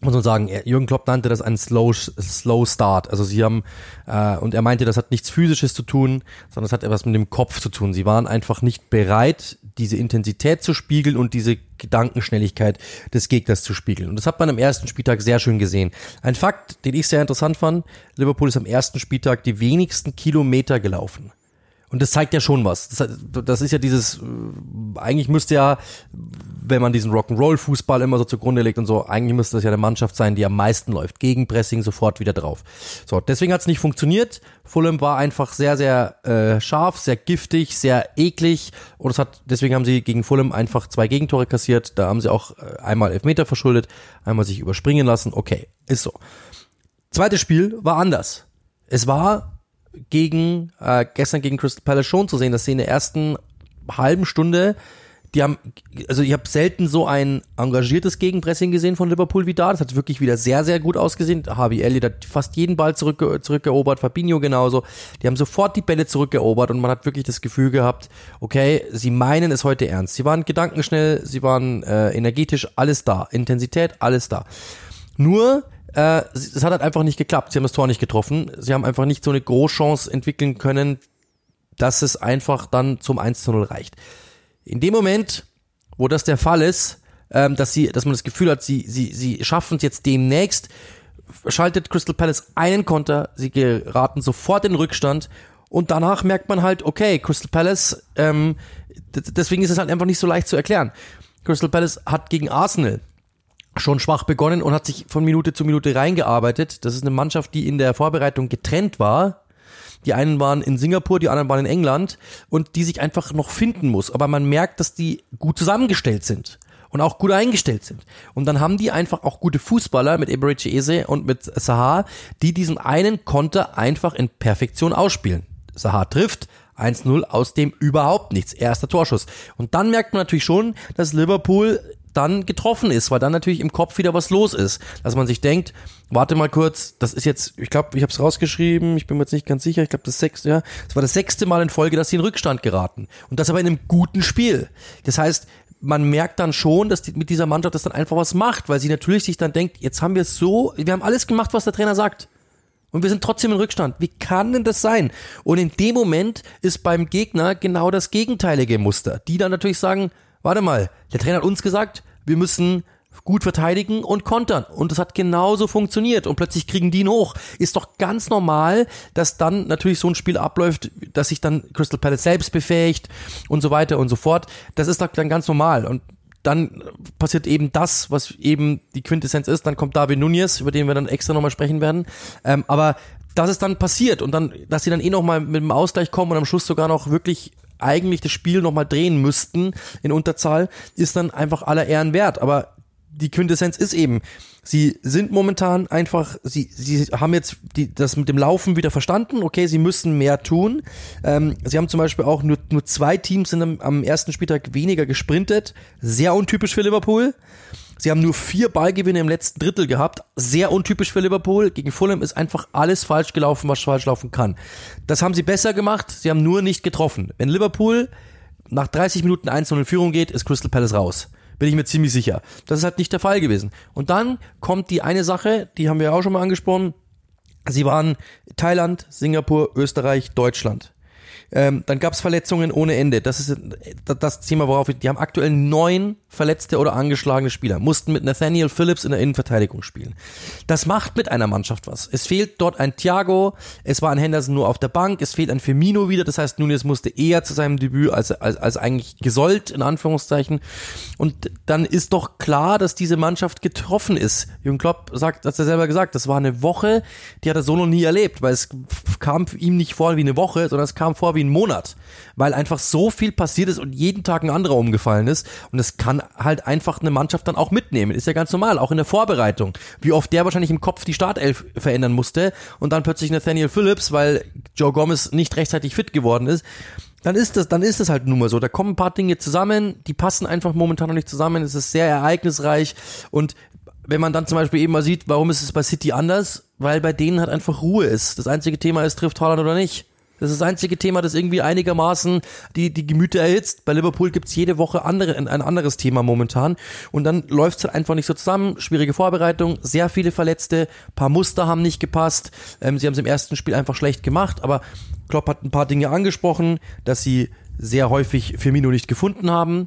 Speaker 2: muss man sagen, Jürgen Klopp nannte das einen Slow, Slow Start. Also sie haben, äh, und er meinte, das hat nichts Physisches zu tun, sondern es hat etwas mit dem Kopf zu tun. Sie waren einfach nicht bereit, diese Intensität zu spiegeln und diese Gedankenschnelligkeit des Gegners zu spiegeln. Und das hat man am ersten Spieltag sehr schön gesehen. Ein Fakt, den ich sehr interessant fand, Liverpool ist am ersten Spieltag die wenigsten Kilometer gelaufen. Und das zeigt ja schon was. Das, das, ist ja dieses, äh, eigentlich müsste ja, wenn man diesen Rock'n'Roll-Fußball immer so zugrunde legt und so, eigentlich müsste das ja eine Mannschaft sein, die am meisten läuft. Gegenpressing sofort wieder drauf. So, deswegen hat es nicht funktioniert. Fulham war einfach sehr, sehr äh, scharf, sehr giftig, sehr eklig. Und es hat, deswegen haben sie gegen Fulham einfach zwei Gegentore kassiert. Da haben sie auch äh, einmal Elfmeter verschuldet, einmal sich überspringen lassen. Okay, ist so. Zweites Spiel war anders. Es war gegen, äh, gestern gegen Crystal Palace schon zu sehen, dass sie in der ersten halben Stunde, die haben, also ich habe selten so ein engagiertes Gegenpressing gesehen von Liverpool wie da. Das hat wirklich wieder sehr, sehr gut ausgesehen. Harvey Elliott hat fast jeden Ball zurück, zurückerobert, Fabinho genauso. Die haben sofort die Bälle zurückerobert und man hat wirklich das Gefühl gehabt, okay, sie meinen es heute ernst. Sie waren gedankenschnell, sie waren äh, energetisch, alles da. Intensität, alles da. Nur äh, es hat halt einfach nicht geklappt. Sie haben das Tor nicht getroffen. Sie haben einfach nicht so eine Großchance entwickeln können, dass es einfach dann zum 1 zu 0 reicht. In dem Moment, wo das der Fall ist, ähm, dass sie, dass man das Gefühl hat, sie, sie, sie schaffen es jetzt demnächst, schaltet Crystal Palace einen Konter, sie geraten sofort in Rückstand und danach merkt man halt, okay, Crystal Palace, ähm, deswegen ist es halt einfach nicht so leicht zu erklären. Crystal Palace hat gegen Arsenal schon schwach begonnen und hat sich von Minute zu Minute reingearbeitet. Das ist eine Mannschaft, die in der Vorbereitung getrennt war. Die einen waren in Singapur, die anderen waren in England und die sich einfach noch finden muss. Aber man merkt, dass die gut zusammengestellt sind und auch gut eingestellt sind. Und dann haben die einfach auch gute Fußballer mit Eberechi Eze und mit Sahar, die diesen einen Konter einfach in Perfektion ausspielen. Sahar trifft, 1-0 aus dem überhaupt nichts. Erster Torschuss. Und dann merkt man natürlich schon, dass Liverpool dann getroffen ist, weil dann natürlich im Kopf wieder was los ist. Dass man sich denkt, warte mal kurz, das ist jetzt, ich glaube, ich habe es rausgeschrieben, ich bin mir jetzt nicht ganz sicher, ich glaube das sechste, ja, das war das sechste Mal in Folge, dass sie in Rückstand geraten. Und das aber in einem guten Spiel. Das heißt, man merkt dann schon, dass die, mit dieser Mannschaft das dann einfach was macht, weil sie natürlich sich dann denkt, jetzt haben wir es so, wir haben alles gemacht, was der Trainer sagt. Und wir sind trotzdem in Rückstand. Wie kann denn das sein? Und in dem Moment ist beim Gegner genau das gegenteilige Muster. Die dann natürlich sagen, warte mal, der Trainer hat uns gesagt, wir müssen gut verteidigen und kontern. Und das hat genauso funktioniert. Und plötzlich kriegen die ihn hoch. Ist doch ganz normal, dass dann natürlich so ein Spiel abläuft, dass sich dann Crystal Palace selbst befähigt und so weiter und so fort. Das ist doch dann ganz normal. Und dann passiert eben das, was eben die Quintessenz ist. Dann kommt David Nunez, über den wir dann extra nochmal sprechen werden. Ähm, aber das ist dann passiert und dann, dass sie dann eh nochmal mit dem Ausgleich kommen und am Schluss sogar noch wirklich eigentlich das Spiel nochmal drehen müssten in Unterzahl, ist dann einfach aller Ehren wert. Aber die Quintessenz ist eben, sie sind momentan einfach, sie, sie haben jetzt die, das mit dem Laufen wieder verstanden, okay, sie müssen mehr tun. Ähm, sie haben zum Beispiel auch nur, nur zwei Teams sind am, am ersten Spieltag weniger gesprintet, sehr untypisch für Liverpool. Sie haben nur vier Ballgewinne im letzten Drittel gehabt. Sehr untypisch für Liverpool. Gegen Fulham ist einfach alles falsch gelaufen, was falsch laufen kann. Das haben sie besser gemacht. Sie haben nur nicht getroffen. Wenn Liverpool nach 30 Minuten 1 in Führung geht, ist Crystal Palace raus. Bin ich mir ziemlich sicher. Das ist halt nicht der Fall gewesen. Und dann kommt die eine Sache, die haben wir auch schon mal angesprochen. Sie waren Thailand, Singapur, Österreich, Deutschland. Ähm, dann gab es Verletzungen ohne Ende. Das ist das Thema, worauf wir, die haben aktuell neun verletzte oder angeschlagene Spieler, mussten mit Nathaniel Phillips in der Innenverteidigung spielen. Das macht mit einer Mannschaft was. Es fehlt dort ein Thiago, es war ein Henderson nur auf der Bank, es fehlt ein Firmino wieder, das heißt, Nunes musste eher zu seinem Debüt als, als, als eigentlich gesollt, in Anführungszeichen. Und dann ist doch klar, dass diese Mannschaft getroffen ist. Jürgen Klopp sagt, hat er selber gesagt, das war eine Woche, die hat er so noch nie erlebt, weil es kam ihm nicht vor wie eine Woche, sondern es kam vor wie ein Monat, weil einfach so viel passiert ist und jeden Tag ein anderer umgefallen ist. Und es kann halt einfach eine Mannschaft dann auch mitnehmen. Ist ja ganz normal, auch in der Vorbereitung. Wie oft der wahrscheinlich im Kopf die Startelf verändern musste und dann plötzlich Nathaniel Phillips, weil Joe Gomez nicht rechtzeitig fit geworden ist dann ist das, dann ist das halt nun mal so. Da kommen ein paar Dinge zusammen, die passen einfach momentan noch nicht zusammen. Es ist sehr ereignisreich und wenn man dann zum Beispiel eben mal sieht, warum ist es bei City anders? Weil bei denen halt einfach Ruhe ist. Das einzige Thema ist, trifft Haaland oder nicht. Das ist das einzige Thema, das irgendwie einigermaßen die, die Gemüter erhitzt. Bei Liverpool gibt's jede Woche andere, ein anderes Thema momentan. Und dann läuft's halt einfach nicht so zusammen. Schwierige Vorbereitung, sehr viele Verletzte, paar Muster haben nicht gepasst. Ähm, sie haben es im ersten Spiel einfach schlecht gemacht, aber Klopp hat ein paar Dinge angesprochen, dass sie sehr häufig Firmino nicht gefunden haben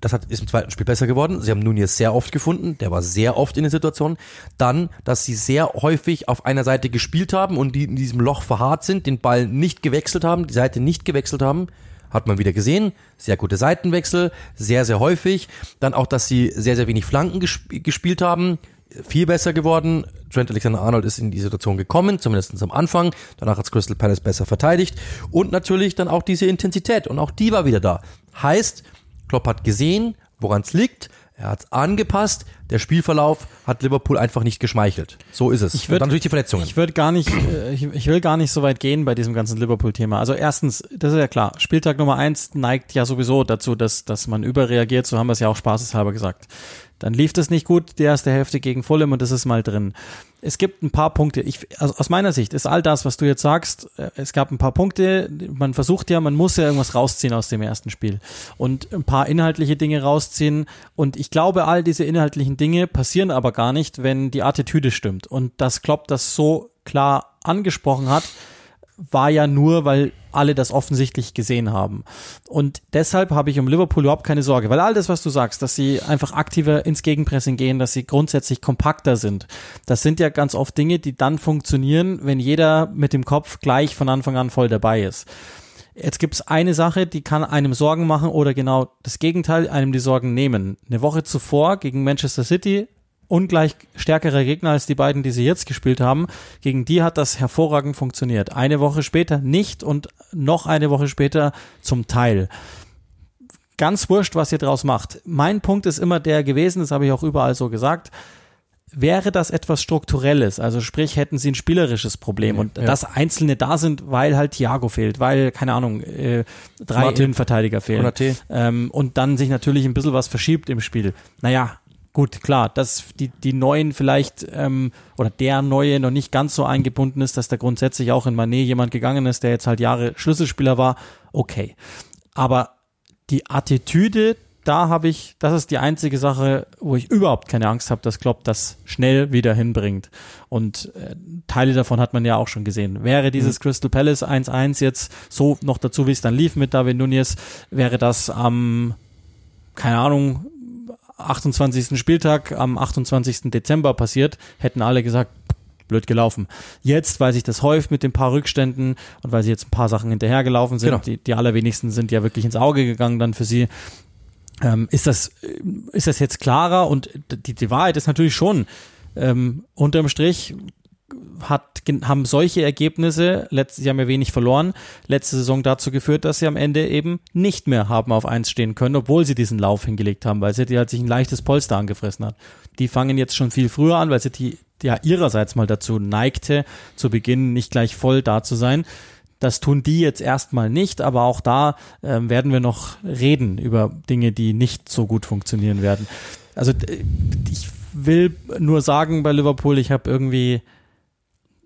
Speaker 2: das hat, ist im zweiten Spiel besser geworden. Sie haben Nunez sehr oft gefunden. Der war sehr oft in den Situationen. Dann, dass sie sehr häufig auf einer Seite gespielt haben und die in diesem Loch verharrt sind, den Ball nicht gewechselt haben, die Seite nicht gewechselt haben. Hat man wieder gesehen. Sehr gute Seitenwechsel. Sehr, sehr häufig. Dann auch, dass sie sehr, sehr wenig Flanken gesp gespielt haben. Viel besser geworden. Trent Alexander-Arnold ist in die Situation gekommen, zumindest am Anfang. Danach hat Crystal Palace besser verteidigt. Und natürlich dann auch diese Intensität. Und auch die war wieder da. Heißt, Klopp hat gesehen, woran es liegt. Er hat es angepasst. Der Spielverlauf hat Liverpool einfach nicht geschmeichelt. So ist es.
Speaker 1: Ich würd,
Speaker 2: dann durch die Verletzungen.
Speaker 1: Ich würde gar nicht, äh, ich, ich, will gar nicht so weit gehen bei diesem ganzen Liverpool-Thema. Also erstens, das ist ja klar. Spieltag Nummer eins neigt ja sowieso dazu, dass, dass man überreagiert. So haben wir es ja auch spaßeshalber gesagt. Dann lief das nicht gut, die erste Hälfte gegen Fulham und das ist mal drin. Es gibt ein paar Punkte. Ich, also aus meiner Sicht ist all das, was du jetzt sagst, äh, es gab ein paar Punkte. Man versucht ja, man muss ja irgendwas rausziehen aus dem ersten Spiel und ein paar inhaltliche Dinge rausziehen. Und ich glaube, all diese inhaltlichen Dinge passieren aber gar nicht, wenn die Attitüde stimmt. Und das Klopp das so klar angesprochen hat, war ja nur, weil alle das offensichtlich gesehen haben. Und deshalb habe ich um Liverpool überhaupt keine Sorge, weil all das, was du sagst, dass sie einfach aktiver ins Gegenpressing gehen, dass sie grundsätzlich kompakter sind, das sind ja ganz oft Dinge, die dann funktionieren, wenn jeder mit dem Kopf gleich von Anfang an voll dabei ist. Jetzt gibt's eine Sache, die kann einem Sorgen machen oder genau das Gegenteil, einem die Sorgen nehmen. Eine Woche zuvor gegen Manchester City ungleich stärkere Gegner als die beiden, die sie jetzt gespielt haben. Gegen die hat das hervorragend funktioniert. Eine Woche später nicht und noch eine Woche später zum Teil. Ganz wurscht, was ihr draus macht. Mein Punkt ist immer der gewesen, das habe ich auch überall so gesagt, wäre das etwas Strukturelles, also sprich, hätten sie ein spielerisches Problem ja, und ja. dass Einzelne da sind, weil halt Thiago fehlt, weil, keine Ahnung, äh, drei Innenverteidiger fehlen ähm, und dann sich natürlich ein bisschen was verschiebt im Spiel. Naja, Gut, klar, dass die, die Neuen vielleicht ähm, oder der Neue noch nicht ganz so eingebunden ist, dass da grundsätzlich auch in Manet jemand gegangen ist, der jetzt halt Jahre Schlüsselspieler war, okay. Aber die Attitüde, da habe ich, das ist die einzige Sache, wo ich überhaupt keine Angst habe, dass Klopp das schnell wieder hinbringt. Und äh, Teile davon hat man ja auch schon gesehen. Wäre dieses mhm. Crystal Palace 1-1 jetzt so noch dazu, wie es dann lief mit David Nunez, wäre das am, keine Ahnung, 28. Spieltag am 28. Dezember passiert, hätten alle gesagt, blöd gelaufen. Jetzt, weil sich das häuft mit den paar Rückständen und weil sie jetzt ein paar Sachen hinterhergelaufen sind, genau. die, die allerwenigsten sind ja wirklich ins Auge gegangen dann für sie, ähm, ist das, ist das jetzt klarer und die, die Wahrheit ist natürlich schon, ähm, unterm Strich hat, haben solche Ergebnisse, letztes Jahr haben ja wenig verloren, letzte Saison dazu geführt, dass sie am Ende eben nicht mehr haben auf eins stehen können, obwohl sie diesen Lauf hingelegt haben, weil City halt sich ein leichtes Polster angefressen hat. Die fangen jetzt schon viel früher an, weil City ja ihrerseits mal dazu neigte, zu Beginn nicht gleich voll da zu sein. Das tun die jetzt erstmal nicht, aber auch da äh, werden wir noch reden über Dinge, die nicht so gut funktionieren werden. Also ich will nur sagen bei Liverpool, ich habe irgendwie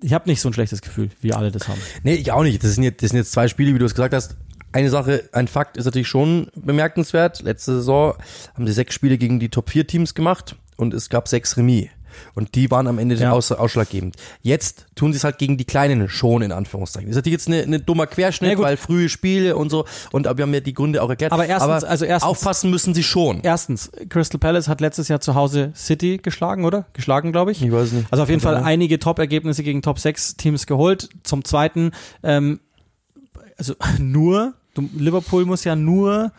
Speaker 1: ich habe nicht so ein schlechtes Gefühl, wie alle das haben.
Speaker 2: Nee, ich auch nicht. Das sind jetzt, das sind jetzt zwei Spiele, wie du es gesagt hast. Eine Sache, ein Fakt ist natürlich schon bemerkenswert. Letzte Saison haben sie sechs Spiele gegen die Top 4 Teams gemacht und es gab sechs Remis. Und die waren am Ende ja. aus, ausschlaggebend. Jetzt tun sie es halt gegen die Kleinen schon, in Anführungszeichen. Das ist natürlich jetzt eine, eine dummer Querschnitt, ja, weil frühe Spiele und so. Und wir haben ja die Gründe auch erklärt.
Speaker 1: Aber erstens, Aber also erstens,
Speaker 2: aufpassen müssen sie schon.
Speaker 1: Erstens, Crystal Palace hat letztes Jahr zu Hause City geschlagen, oder? Geschlagen, glaube ich.
Speaker 2: Ich weiß nicht.
Speaker 1: Also auf jeden Fall einige Top-Ergebnisse gegen Top-6-Teams geholt. Zum Zweiten, ähm, also nur, Liverpool muss ja nur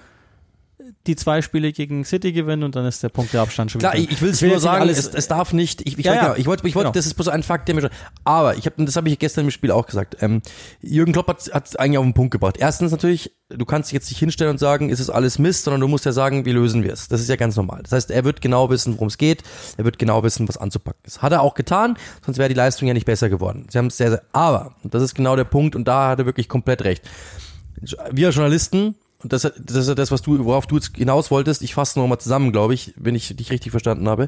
Speaker 1: die zwei Spiele gegen City gewinnen und dann ist der Punkteabstand schon
Speaker 2: Klar, wieder. ich will es nur sagen, es, es darf nicht, ich, ich, ja, ja. ich wollte, ich wollte, genau. das ist bloß ein Fakt, der mir schon, aber ich habe, das habe ich gestern im Spiel auch gesagt, ähm, Jürgen Klopp hat es eigentlich auf den Punkt gebracht. Erstens natürlich, du kannst jetzt nicht hinstellen und sagen, ist es alles Mist, sondern du musst ja sagen, wie lösen wir es. Das ist ja ganz normal. Das heißt, er wird genau wissen, worum es geht, er wird genau wissen, was anzupacken ist. Hat er auch getan, sonst wäre die Leistung ja nicht besser geworden. Sie haben es sehr, sehr, aber, und das ist genau der Punkt, und da hat er wirklich komplett recht. Wir Journalisten und das, das ist das, was du, worauf du jetzt hinaus wolltest. Ich fasse nochmal zusammen, glaube ich, wenn ich dich richtig verstanden habe.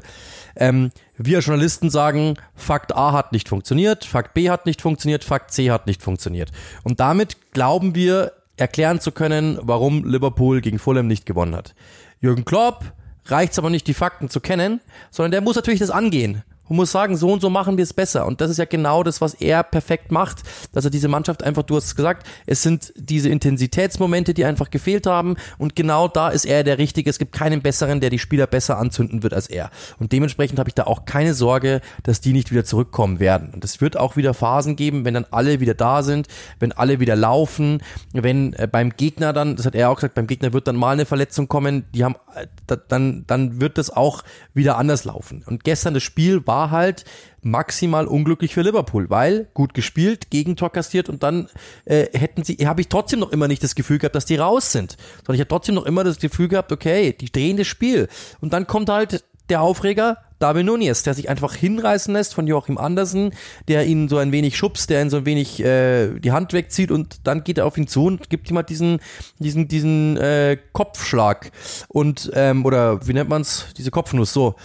Speaker 2: Ähm, wir Journalisten sagen, Fakt A hat nicht funktioniert, Fakt B hat nicht funktioniert, Fakt C hat nicht funktioniert. Und damit glauben wir, erklären zu können, warum Liverpool gegen Fulham nicht gewonnen hat. Jürgen Klopp reicht es aber nicht, die Fakten zu kennen, sondern der muss natürlich das angehen und muss sagen, so und so machen wir es besser. Und das ist ja genau das, was er perfekt macht, dass er diese Mannschaft einfach, du hast gesagt, es sind diese Intensitätsmomente, die einfach gefehlt haben. Und genau da ist er der Richtige. Es gibt keinen besseren, der die Spieler besser anzünden wird als er. Und dementsprechend habe ich da auch keine Sorge, dass die nicht wieder zurückkommen werden. Und es wird auch wieder Phasen geben, wenn dann alle wieder da sind, wenn alle wieder laufen, wenn äh, beim Gegner dann, das hat er auch gesagt, beim Gegner wird dann mal eine Verletzung kommen, die haben, äh, dann, dann wird das auch wieder anders laufen. Und gestern das Spiel war war halt maximal unglücklich für Liverpool, weil gut gespielt, Gegentor kassiert und dann äh, hätten sie, habe ich trotzdem noch immer nicht das Gefühl gehabt, dass die raus sind, sondern ich habe trotzdem noch immer das Gefühl gehabt, okay, die drehen das Spiel. Und dann kommt halt der Aufreger, David Nunez, der sich einfach hinreißen lässt von Joachim Andersen, der ihn so ein wenig schubst, der ihn so ein wenig äh, die Hand wegzieht und dann geht er auf ihn zu und gibt ihm halt diesen, diesen, diesen äh, Kopfschlag. Und ähm, oder wie nennt man's, diese Kopfnuss so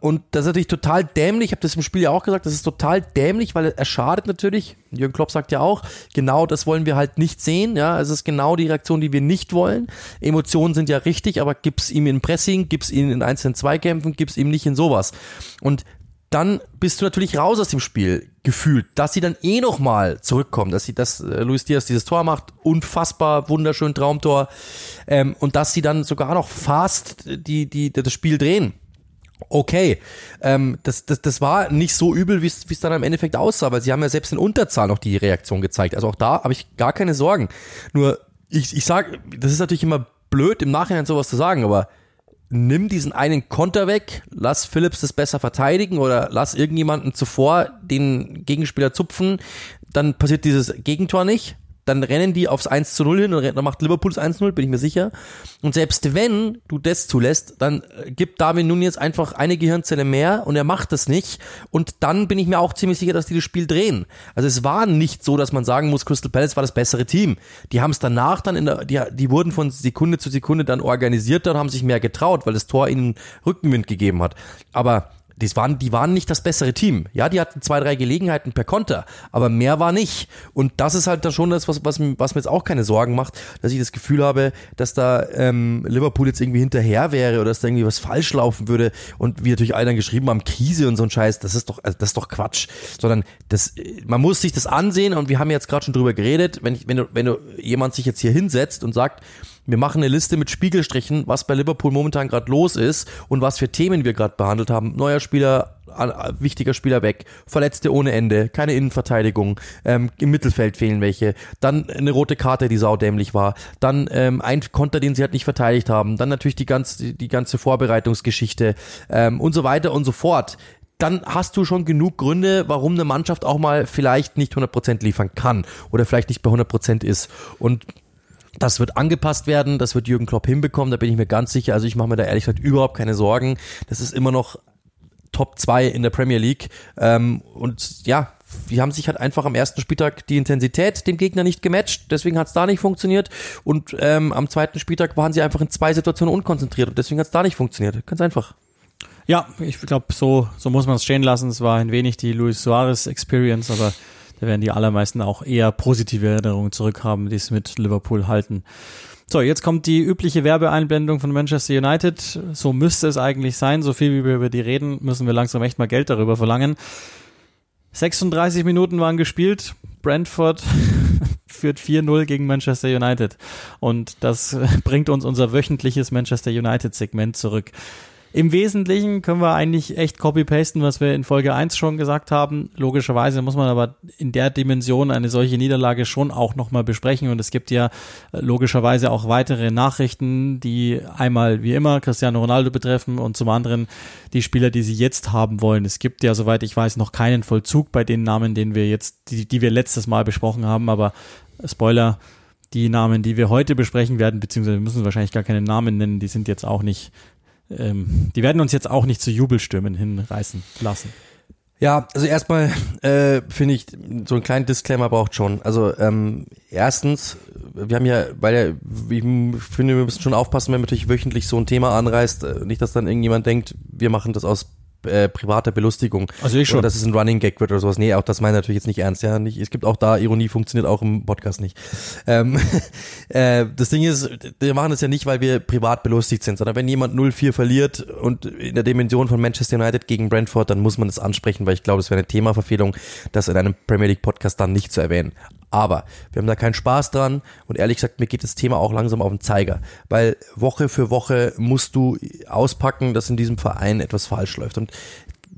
Speaker 2: und das ist natürlich total dämlich. Ich habe das im Spiel ja auch gesagt. Das ist total dämlich, weil er schadet natürlich. Jürgen Klopp sagt ja auch, genau das wollen wir halt nicht sehen. Ja, es ist genau die Reaktion, die wir nicht wollen. Emotionen sind ja richtig, aber gib's ihm in Pressing, gib's ihm in einzelnen Zweikämpfen, gib's ihm nicht in sowas. Und dann bist du natürlich raus aus dem Spiel gefühlt, dass sie dann eh noch mal zurückkommen, dass sie, dass äh, Luis Diaz dieses Tor macht, unfassbar wunderschön Traumtor, ähm, und dass sie dann sogar noch fast die die das Spiel drehen okay, ähm, das, das, das war nicht so übel, wie es dann im Endeffekt aussah, weil sie haben ja selbst in Unterzahl noch die Reaktion gezeigt. Also auch da habe ich gar keine Sorgen. Nur, ich, ich sage, das ist natürlich immer blöd, im Nachhinein sowas zu sagen, aber nimm diesen einen Konter weg, lass Phillips das besser verteidigen oder lass irgendjemanden zuvor den Gegenspieler zupfen, dann passiert dieses Gegentor nicht dann rennen die aufs 1 zu 0 hin und dann macht Liverpool das 1 zu 0, bin ich mir sicher. Und selbst wenn du das zulässt, dann äh, gibt Darwin nun jetzt einfach eine Gehirnzelle mehr und er macht das nicht. Und dann bin ich mir auch ziemlich sicher, dass die das Spiel drehen. Also es war nicht so, dass man sagen muss, Crystal Palace war das bessere Team. Die haben es danach dann in der, die, die wurden von Sekunde zu Sekunde dann organisierter und haben sich mehr getraut, weil das Tor ihnen Rückenwind gegeben hat. Aber das waren, die waren nicht das bessere Team. Ja, die hatten zwei, drei Gelegenheiten per Konter, aber mehr war nicht. Und das ist halt dann schon das, was, was, was mir jetzt auch keine Sorgen macht, dass ich das Gefühl habe, dass da ähm, Liverpool jetzt irgendwie hinterher wäre oder dass da irgendwie was falsch laufen würde und wie natürlich alle dann geschrieben haben, Krise und so ein Scheiß, das ist doch, also das ist doch Quatsch. Sondern das, man muss sich das ansehen und wir haben jetzt gerade schon drüber geredet, wenn, ich, wenn, du, wenn du jemand sich jetzt hier hinsetzt und sagt, wir machen eine Liste mit Spiegelstrichen, was bei Liverpool momentan gerade los ist und was für Themen wir gerade behandelt haben. Neuer Spieler, wichtiger Spieler weg, Verletzte ohne Ende, keine Innenverteidigung, ähm, im Mittelfeld fehlen welche, dann eine rote Karte, die saudämlich war, dann ähm, ein Konter, den sie halt nicht verteidigt haben, dann natürlich die ganze, die ganze Vorbereitungsgeschichte ähm, und so weiter und so fort dann hast du schon genug Gründe, warum eine Mannschaft auch mal vielleicht nicht 100% liefern kann oder vielleicht nicht bei 100% ist. Und das wird angepasst werden, das wird Jürgen Klopp hinbekommen, da bin ich mir ganz sicher. Also ich mache mir da ehrlich gesagt überhaupt keine Sorgen. Das ist immer noch Top 2 in der Premier League. Ähm, und ja, die haben sich halt einfach am ersten Spieltag die Intensität dem Gegner nicht gematcht, deswegen hat es da nicht funktioniert. Und ähm, am zweiten Spieltag waren sie einfach in zwei Situationen unkonzentriert und deswegen hat es da nicht funktioniert. Ganz einfach.
Speaker 1: Ja, ich glaube, so, so muss man es stehen lassen. Es war ein wenig die Luis Suarez Experience, aber da werden die allermeisten auch eher positive Erinnerungen zurückhaben, die es mit Liverpool halten. So, jetzt kommt die übliche Werbeeinblendung von Manchester United. So müsste es eigentlich sein. So viel wie wir über die reden, müssen wir langsam echt mal Geld darüber verlangen. 36 Minuten waren gespielt. Brentford führt 4-0 gegen Manchester United. Und das bringt uns unser wöchentliches Manchester United Segment zurück. Im Wesentlichen können wir eigentlich echt copy-pasten, was wir in Folge 1 schon gesagt haben. Logischerweise muss man aber in der Dimension eine solche Niederlage schon auch nochmal besprechen. Und es gibt ja äh, logischerweise auch weitere Nachrichten, die einmal wie immer Cristiano Ronaldo betreffen und zum anderen die Spieler, die sie jetzt haben wollen. Es gibt ja, soweit ich weiß, noch keinen Vollzug bei den Namen, den wir jetzt, die, die wir letztes Mal besprochen haben. Aber Spoiler, die Namen, die wir heute besprechen werden, beziehungsweise wir müssen wahrscheinlich gar keine Namen nennen, die sind jetzt auch nicht ähm, die werden uns jetzt auch nicht zu Jubelstürmen hinreißen lassen.
Speaker 2: Ja, also erstmal äh, finde ich, so einen kleinen Disclaimer braucht schon. Also ähm, erstens, wir haben ja, weil ja, ich finde, wir müssen schon aufpassen, wenn man natürlich wöchentlich so ein Thema anreißt, äh, nicht, dass dann irgendjemand denkt, wir machen das aus äh, privater Belustigung.
Speaker 1: Also ich schon.
Speaker 2: Oder dass es ein Running Gag wird oder sowas. Nee, auch das meine ich natürlich jetzt nicht ernst. Ja, nicht, es gibt auch da, Ironie funktioniert auch im Podcast nicht. Ähm, äh, das Ding ist, wir machen das ja nicht, weil wir privat belustigt sind, sondern wenn jemand 0-4 verliert und in der Dimension von Manchester United gegen Brentford, dann muss man das ansprechen, weil ich glaube, es wäre eine Themaverfehlung, das in einem Premier League Podcast dann nicht zu erwähnen. Aber wir haben da keinen Spaß dran und ehrlich gesagt, mir geht das Thema auch langsam auf den Zeiger, weil Woche für Woche musst du auspacken, dass in diesem Verein etwas falsch läuft. Und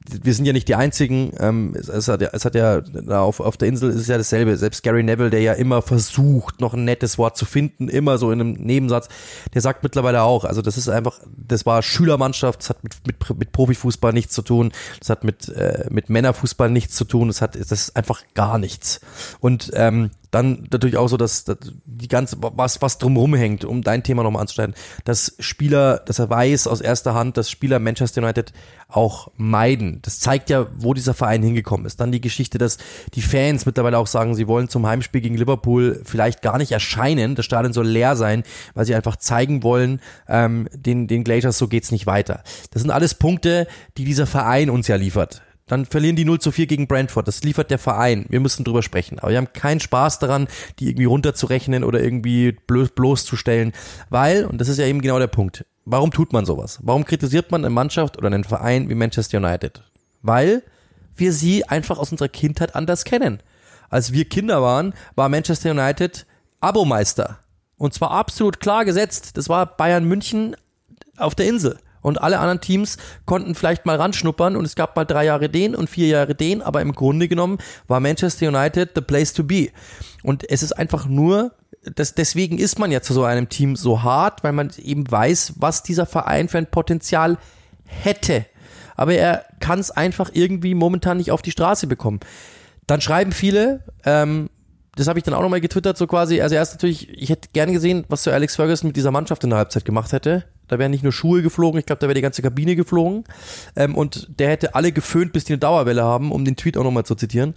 Speaker 2: wir sind ja nicht die einzigen. Ähm, es, es, hat ja, es hat ja auf, auf der Insel ist es ja dasselbe. Selbst Gary Neville, der ja immer versucht, noch ein nettes Wort zu finden, immer so in einem Nebensatz, der sagt mittlerweile auch, also das ist einfach, das war Schülermannschaft, das hat mit, mit, mit Profifußball nichts zu tun, das hat mit, äh, mit Männerfußball nichts zu tun, das hat, das ist einfach gar nichts. Und ähm, dann natürlich auch so, dass, dass die ganze, was, was drumherum hängt, um dein Thema nochmal anzustellen, dass Spieler, dass er weiß aus erster Hand, dass Spieler Manchester United auch meiden. Das zeigt ja, wo dieser Verein hingekommen ist. Dann die Geschichte, dass die Fans mittlerweile auch sagen, sie wollen zum Heimspiel gegen Liverpool vielleicht gar nicht erscheinen. Das Stadion soll leer sein, weil sie einfach zeigen wollen, ähm, den, den Glaciers, so geht's nicht weiter. Das sind alles Punkte, die dieser Verein uns ja liefert. Dann verlieren die 0 zu 4 gegen Brentford. Das liefert der Verein. Wir müssen drüber sprechen. Aber wir haben keinen Spaß daran, die irgendwie runterzurechnen oder irgendwie bloß, bloßzustellen. Weil, und das ist ja eben genau der Punkt, warum tut man sowas? Warum kritisiert man eine Mannschaft oder einen Verein wie Manchester United? Weil wir sie einfach aus unserer Kindheit anders kennen. Als wir Kinder waren, war Manchester United Abomeister. Und zwar absolut klar gesetzt. Das war Bayern München auf der Insel. Und alle anderen Teams konnten vielleicht mal ranschnuppern und es gab mal drei Jahre den und vier Jahre den, aber im Grunde genommen war Manchester United the place to be. Und es ist einfach nur, das, deswegen ist man ja zu so einem Team so hart, weil man eben weiß, was dieser Verein für ein Potenzial hätte. Aber er kann es einfach irgendwie momentan nicht auf die Straße bekommen. Dann schreiben viele, ähm, das habe ich dann auch nochmal getwittert, so quasi, also erst natürlich, ich hätte gerne gesehen, was so Alex Ferguson mit dieser Mannschaft in der Halbzeit gemacht hätte. Da wären nicht nur Schuhe geflogen, ich glaube, da wäre die ganze Kabine geflogen. Ähm, und der hätte alle geföhnt, bis die eine Dauerwelle haben, um den Tweet auch nochmal zu zitieren.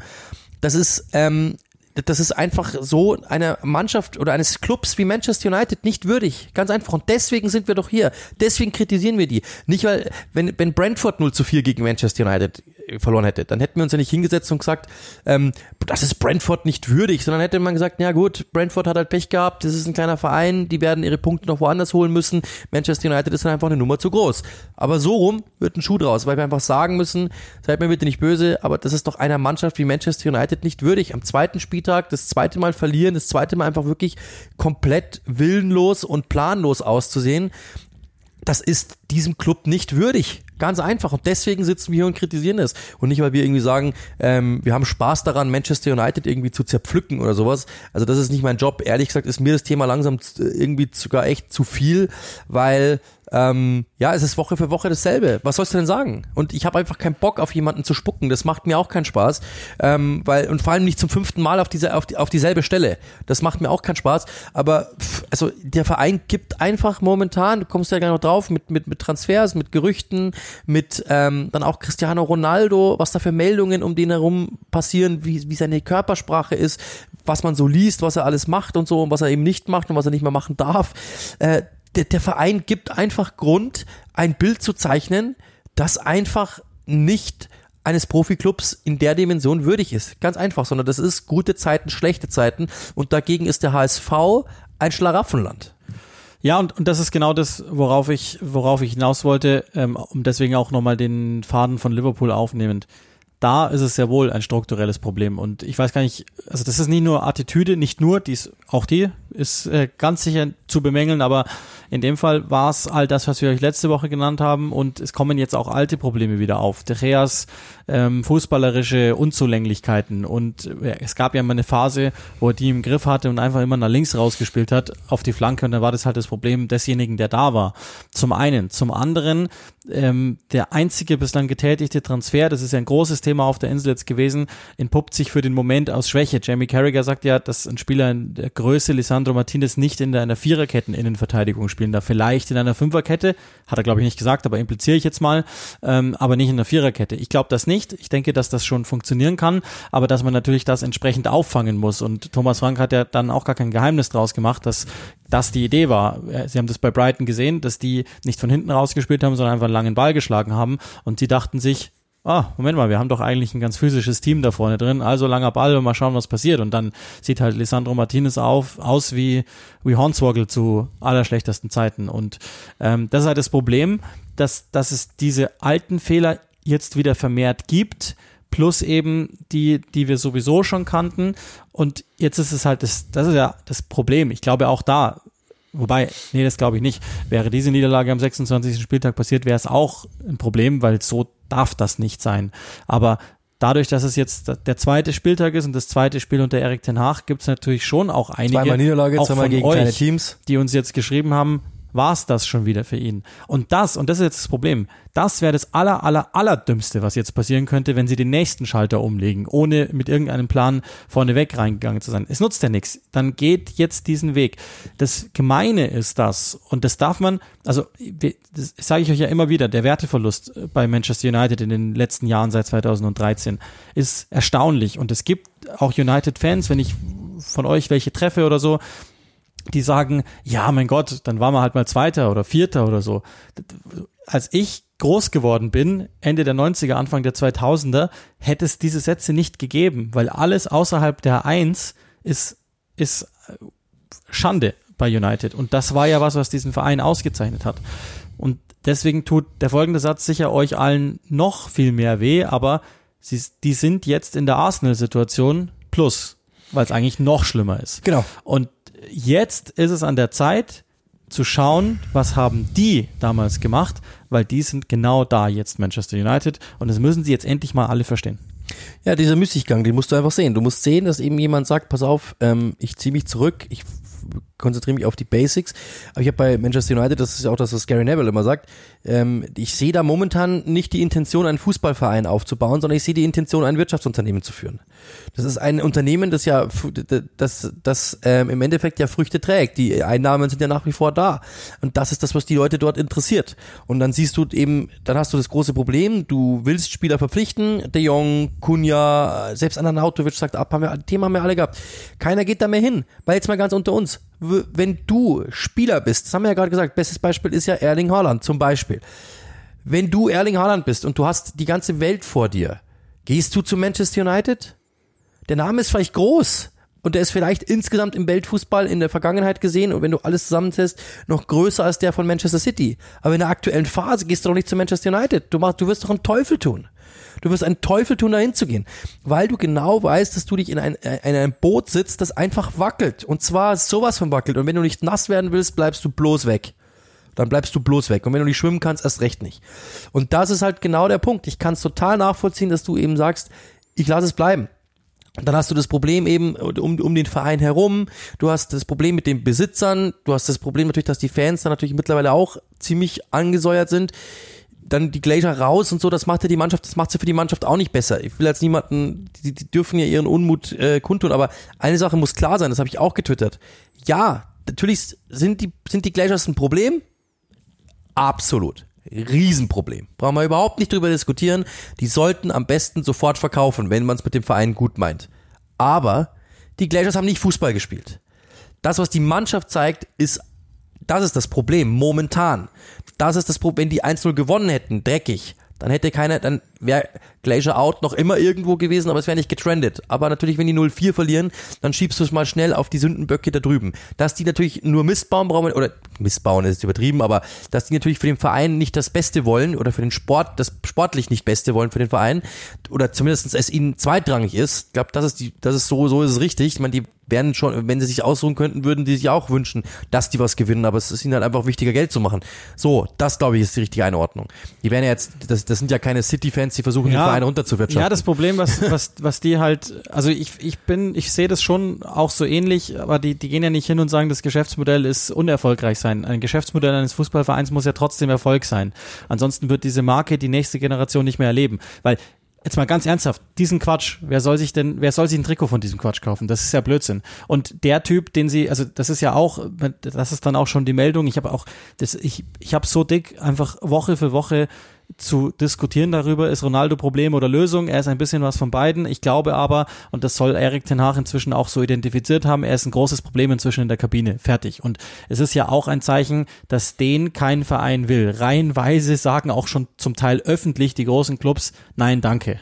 Speaker 2: Das ist, ähm, das ist einfach so einer Mannschaft oder eines Clubs wie Manchester United nicht würdig. Ganz einfach. Und deswegen sind wir doch hier. Deswegen kritisieren wir die. Nicht weil, wenn, wenn Brentford 0 zu 4 gegen Manchester United verloren hätte, dann hätten wir uns ja nicht hingesetzt und gesagt, ähm, das ist Brentford nicht würdig, sondern hätte man gesagt, ja gut, Brentford hat halt Pech gehabt, das ist ein kleiner Verein, die werden ihre Punkte noch woanders holen müssen. Manchester United ist dann einfach eine Nummer zu groß. Aber so rum wird ein Schuh draus, weil wir einfach sagen müssen, seid mir bitte nicht böse, aber das ist doch einer Mannschaft wie Manchester United nicht würdig. Am zweiten Spieltag das zweite Mal verlieren, das zweite Mal einfach wirklich komplett willenlos und planlos auszusehen das ist diesem Club nicht würdig. Ganz einfach. Und deswegen sitzen wir hier und kritisieren es. Und nicht, weil wir irgendwie sagen, ähm, wir haben Spaß daran, Manchester United irgendwie zu zerpflücken oder sowas. Also das ist nicht mein Job. Ehrlich gesagt ist mir das Thema langsam irgendwie sogar echt zu viel, weil ähm, ja, es ist Woche für Woche dasselbe. Was sollst du denn sagen? Und ich habe einfach keinen Bock, auf jemanden zu spucken. Das macht mir auch keinen Spaß. Ähm, weil, und vor allem nicht zum fünften Mal auf, diese, auf, die, auf dieselbe Stelle. Das macht mir auch keinen Spaß. Aber pff, also der Verein gibt einfach momentan, du kommst ja gar noch drauf, mit, mit, mit Transfers, mit Gerüchten, mit ähm, dann auch Cristiano Ronaldo, was da für Meldungen um den herum passieren, wie, wie seine Körpersprache ist, was man so liest, was er alles macht und so und was er eben nicht macht und was er nicht mehr machen darf. Äh, der, der Verein gibt einfach Grund, ein Bild zu zeichnen, das einfach nicht eines Profiklubs in der Dimension würdig ist. Ganz einfach, sondern das ist gute Zeiten, schlechte Zeiten und dagegen ist der HSV ein Schlaraffenland.
Speaker 1: Ja, und, und das ist genau das, worauf ich, worauf ich hinaus wollte, ähm, um deswegen auch nochmal den Faden von Liverpool aufnehmend da ist es sehr wohl ein strukturelles Problem. Und ich weiß gar nicht, also das ist nicht nur Attitüde, nicht nur, die ist, auch die ist äh, ganz sicher zu bemängeln, aber in dem Fall war es all das, was wir euch letzte Woche genannt haben und es kommen jetzt auch alte Probleme wieder auf. De Geas ähm, fußballerische Unzulänglichkeiten und äh, es gab ja mal eine Phase, wo er die im Griff hatte und einfach immer nach links rausgespielt hat auf die Flanke und dann war das halt das Problem desjenigen, der da war. Zum einen. Zum anderen ähm, der einzige bislang getätigte Transfer, das ist ja ein großes Thema auf der Insel jetzt gewesen, entpuppt sich für den Moment aus Schwäche. Jamie Carragher sagt ja, dass ein Spieler in der Größe Lisandro Martinez nicht in einer Viererketten-Innenverteidigung spielen darf. Vielleicht in einer Fünferkette, hat er glaube ich nicht gesagt, aber impliziere ich jetzt mal, ähm, aber nicht in einer Viererkette. Ich glaube das nicht. Ich denke, dass das schon funktionieren kann, aber dass man natürlich das entsprechend auffangen muss. Und Thomas Frank hat ja dann auch gar kein Geheimnis draus gemacht, dass das die Idee war. Sie haben das bei Brighton gesehen, dass die nicht von hinten rausgespielt haben, sondern einfach einen langen Ball geschlagen haben und sie dachten sich, ah, Moment mal, wir haben doch eigentlich ein ganz physisches Team da vorne drin, also langer Ball und mal schauen, was passiert. Und dann sieht halt Lisandro Martinez auf, aus wie, wie Hornswoggle zu allerschlechtesten Zeiten. Und ähm, das ist halt das Problem, dass, dass es diese alten Fehler jetzt wieder vermehrt gibt, plus eben die, die wir sowieso schon kannten. Und jetzt ist es halt das, das ist ja das Problem. Ich glaube auch da, Wobei, nee, das glaube ich nicht. Wäre diese Niederlage am 26. Spieltag passiert, wäre es auch ein Problem, weil so darf das nicht sein. Aber dadurch, dass es jetzt der zweite Spieltag ist und das zweite Spiel unter Erik Ten Hag, gibt es natürlich schon auch einige,
Speaker 2: zweimal Niederlage,
Speaker 1: auch
Speaker 2: zweimal gegen
Speaker 1: euch,
Speaker 2: kleine Teams.
Speaker 1: die uns jetzt geschrieben haben, war es das schon wieder für ihn. Und das, und das ist jetzt das Problem, das wäre das aller, aller, allerdümmste, was jetzt passieren könnte, wenn sie den nächsten Schalter umlegen, ohne mit irgendeinem Plan vorneweg reingegangen zu sein. Es nutzt ja nichts. Dann geht jetzt diesen Weg. Das Gemeine ist das, und das darf man, also das sage ich euch ja immer wieder, der Werteverlust bei Manchester United in den letzten Jahren seit 2013 ist erstaunlich. Und es gibt auch United-Fans, wenn ich von euch welche treffe oder so, die sagen, ja, mein Gott, dann war man halt mal Zweiter oder Vierter oder so. Als ich groß geworden bin, Ende der 90er, Anfang der 2000er, hätte es diese Sätze nicht gegeben, weil alles außerhalb der Eins ist, ist Schande bei United. Und das war ja was, was diesen Verein ausgezeichnet hat. Und deswegen tut der folgende Satz sicher euch allen noch viel mehr weh, aber sie, die sind jetzt in der Arsenal-Situation plus, weil es eigentlich noch schlimmer ist.
Speaker 2: Genau.
Speaker 1: Und jetzt ist es an der Zeit zu schauen, was haben die damals gemacht, weil die sind genau da jetzt Manchester United und das müssen sie jetzt endlich mal alle verstehen.
Speaker 2: Ja, dieser Müßiggang, den musst du einfach sehen. Du musst sehen, dass eben jemand sagt, pass auf, ähm, ich ziehe mich zurück, ich konzentriere mich auf die Basics. Aber ich habe bei Manchester United, das ist ja auch das, was Gary Neville immer sagt, ähm, ich sehe da momentan nicht die Intention, einen Fußballverein aufzubauen, sondern ich sehe die Intention, ein Wirtschaftsunternehmen zu führen. Das ist ein Unternehmen, das ja, das, das ähm, im Endeffekt ja Früchte trägt. Die Einnahmen sind ja nach wie vor da. Und das ist das, was die Leute dort interessiert. Und dann siehst du eben, dann hast du das große Problem, du willst Spieler verpflichten, De Jong, Kunja, selbst Ananautovic sagt ab, haben wir, Thema haben wir alle gehabt. Keiner geht da mehr hin. Weil jetzt mal ganz unter uns, wenn du Spieler bist, das haben wir ja gerade gesagt, bestes Beispiel ist ja Erling Haaland zum Beispiel. Wenn du Erling Haaland bist und du hast die ganze Welt vor dir, gehst du zu Manchester United? Der Name ist vielleicht groß und der ist vielleicht insgesamt im Weltfußball in der Vergangenheit gesehen und wenn du alles zusammenzählst, noch größer als der von Manchester City. Aber in der aktuellen Phase gehst du doch nicht zu Manchester United. Du machst, du wirst doch einen Teufel tun. Du wirst einen Teufel tun, da hinzugehen, weil du genau weißt, dass du dich in, ein, in einem Boot sitzt, das einfach wackelt. Und zwar sowas von wackelt. Und wenn du nicht nass werden willst, bleibst du bloß weg. Dann bleibst du bloß weg. Und wenn du nicht schwimmen kannst, erst recht nicht. Und das ist halt genau der Punkt. Ich kann es total nachvollziehen, dass du eben sagst, ich lasse es bleiben. Dann hast du das Problem eben um, um den Verein herum. Du hast das Problem mit den Besitzern. Du hast das Problem natürlich, dass die Fans dann natürlich mittlerweile auch ziemlich angesäuert sind. Dann die Glacier raus und so, das macht ja die Mannschaft, das macht sie für die Mannschaft auch nicht besser. Ich will jetzt niemanden, die, die dürfen ja ihren Unmut äh, kundtun, aber eine Sache muss klar sein, das habe ich auch getwittert. Ja, natürlich sind die, sind die Glaciers ein Problem. Absolut. Riesenproblem. Brauchen wir überhaupt nicht drüber diskutieren. Die sollten am besten sofort verkaufen, wenn man es mit dem Verein gut meint. Aber die Glaciers haben nicht Fußball gespielt. Das, was die Mannschaft zeigt, ist, das ist das Problem momentan. Das ist das Problem, wenn die 1-0 gewonnen hätten, dreckig, dann hätte keiner, dann wäre Glacier Out noch immer irgendwo gewesen, aber es wäre nicht getrendet. Aber natürlich, wenn die 0-4 verlieren, dann schiebst du es mal schnell auf die Sündenböcke da drüben. Dass die natürlich nur Mist bauen brauchen, oder Mist bauen ist übertrieben, aber dass die natürlich für den Verein nicht das Beste wollen oder für den Sport, das sportlich nicht Beste wollen für den Verein, oder zumindest es ihnen zweitrangig ist, ich glaube, das ist die, das ist so, so ist es richtig. Ich meine, die werden schon, wenn sie sich ausruhen könnten, würden die sich auch wünschen, dass die was gewinnen, aber es ist ihnen halt einfach wichtiger, Geld zu machen. So, das glaube ich ist die richtige Einordnung. Die werden ja jetzt, das, das sind ja keine City-Fans, die versuchen, ja, den Verein runterzuwirtschaften.
Speaker 1: Ja, das Problem, was, was, was die halt, also ich, ich bin, ich sehe das schon auch so ähnlich, aber die, die gehen ja nicht hin und sagen, das Geschäftsmodell ist unerfolgreich sein. Ein Geschäftsmodell eines Fußballvereins muss ja trotzdem Erfolg sein. Ansonsten wird diese Marke die nächste Generation nicht mehr erleben. Weil jetzt mal ganz ernsthaft, diesen Quatsch, wer soll sich denn, wer soll sich ein Trikot von diesem Quatsch kaufen? Das ist ja Blödsinn. Und der Typ, den sie, also das ist ja auch, das ist dann auch schon die Meldung. Ich habe auch, das, ich, ich habe so dick einfach Woche für Woche zu diskutieren darüber, ist Ronaldo Problem oder Lösung. Er ist ein bisschen was von beiden. Ich glaube aber, und das soll Erik Ten Hag inzwischen auch so identifiziert haben, er ist ein großes Problem inzwischen in der Kabine. Fertig. Und es ist ja auch ein Zeichen, dass den kein Verein will. Reihenweise sagen auch schon zum Teil öffentlich die großen Clubs, nein, danke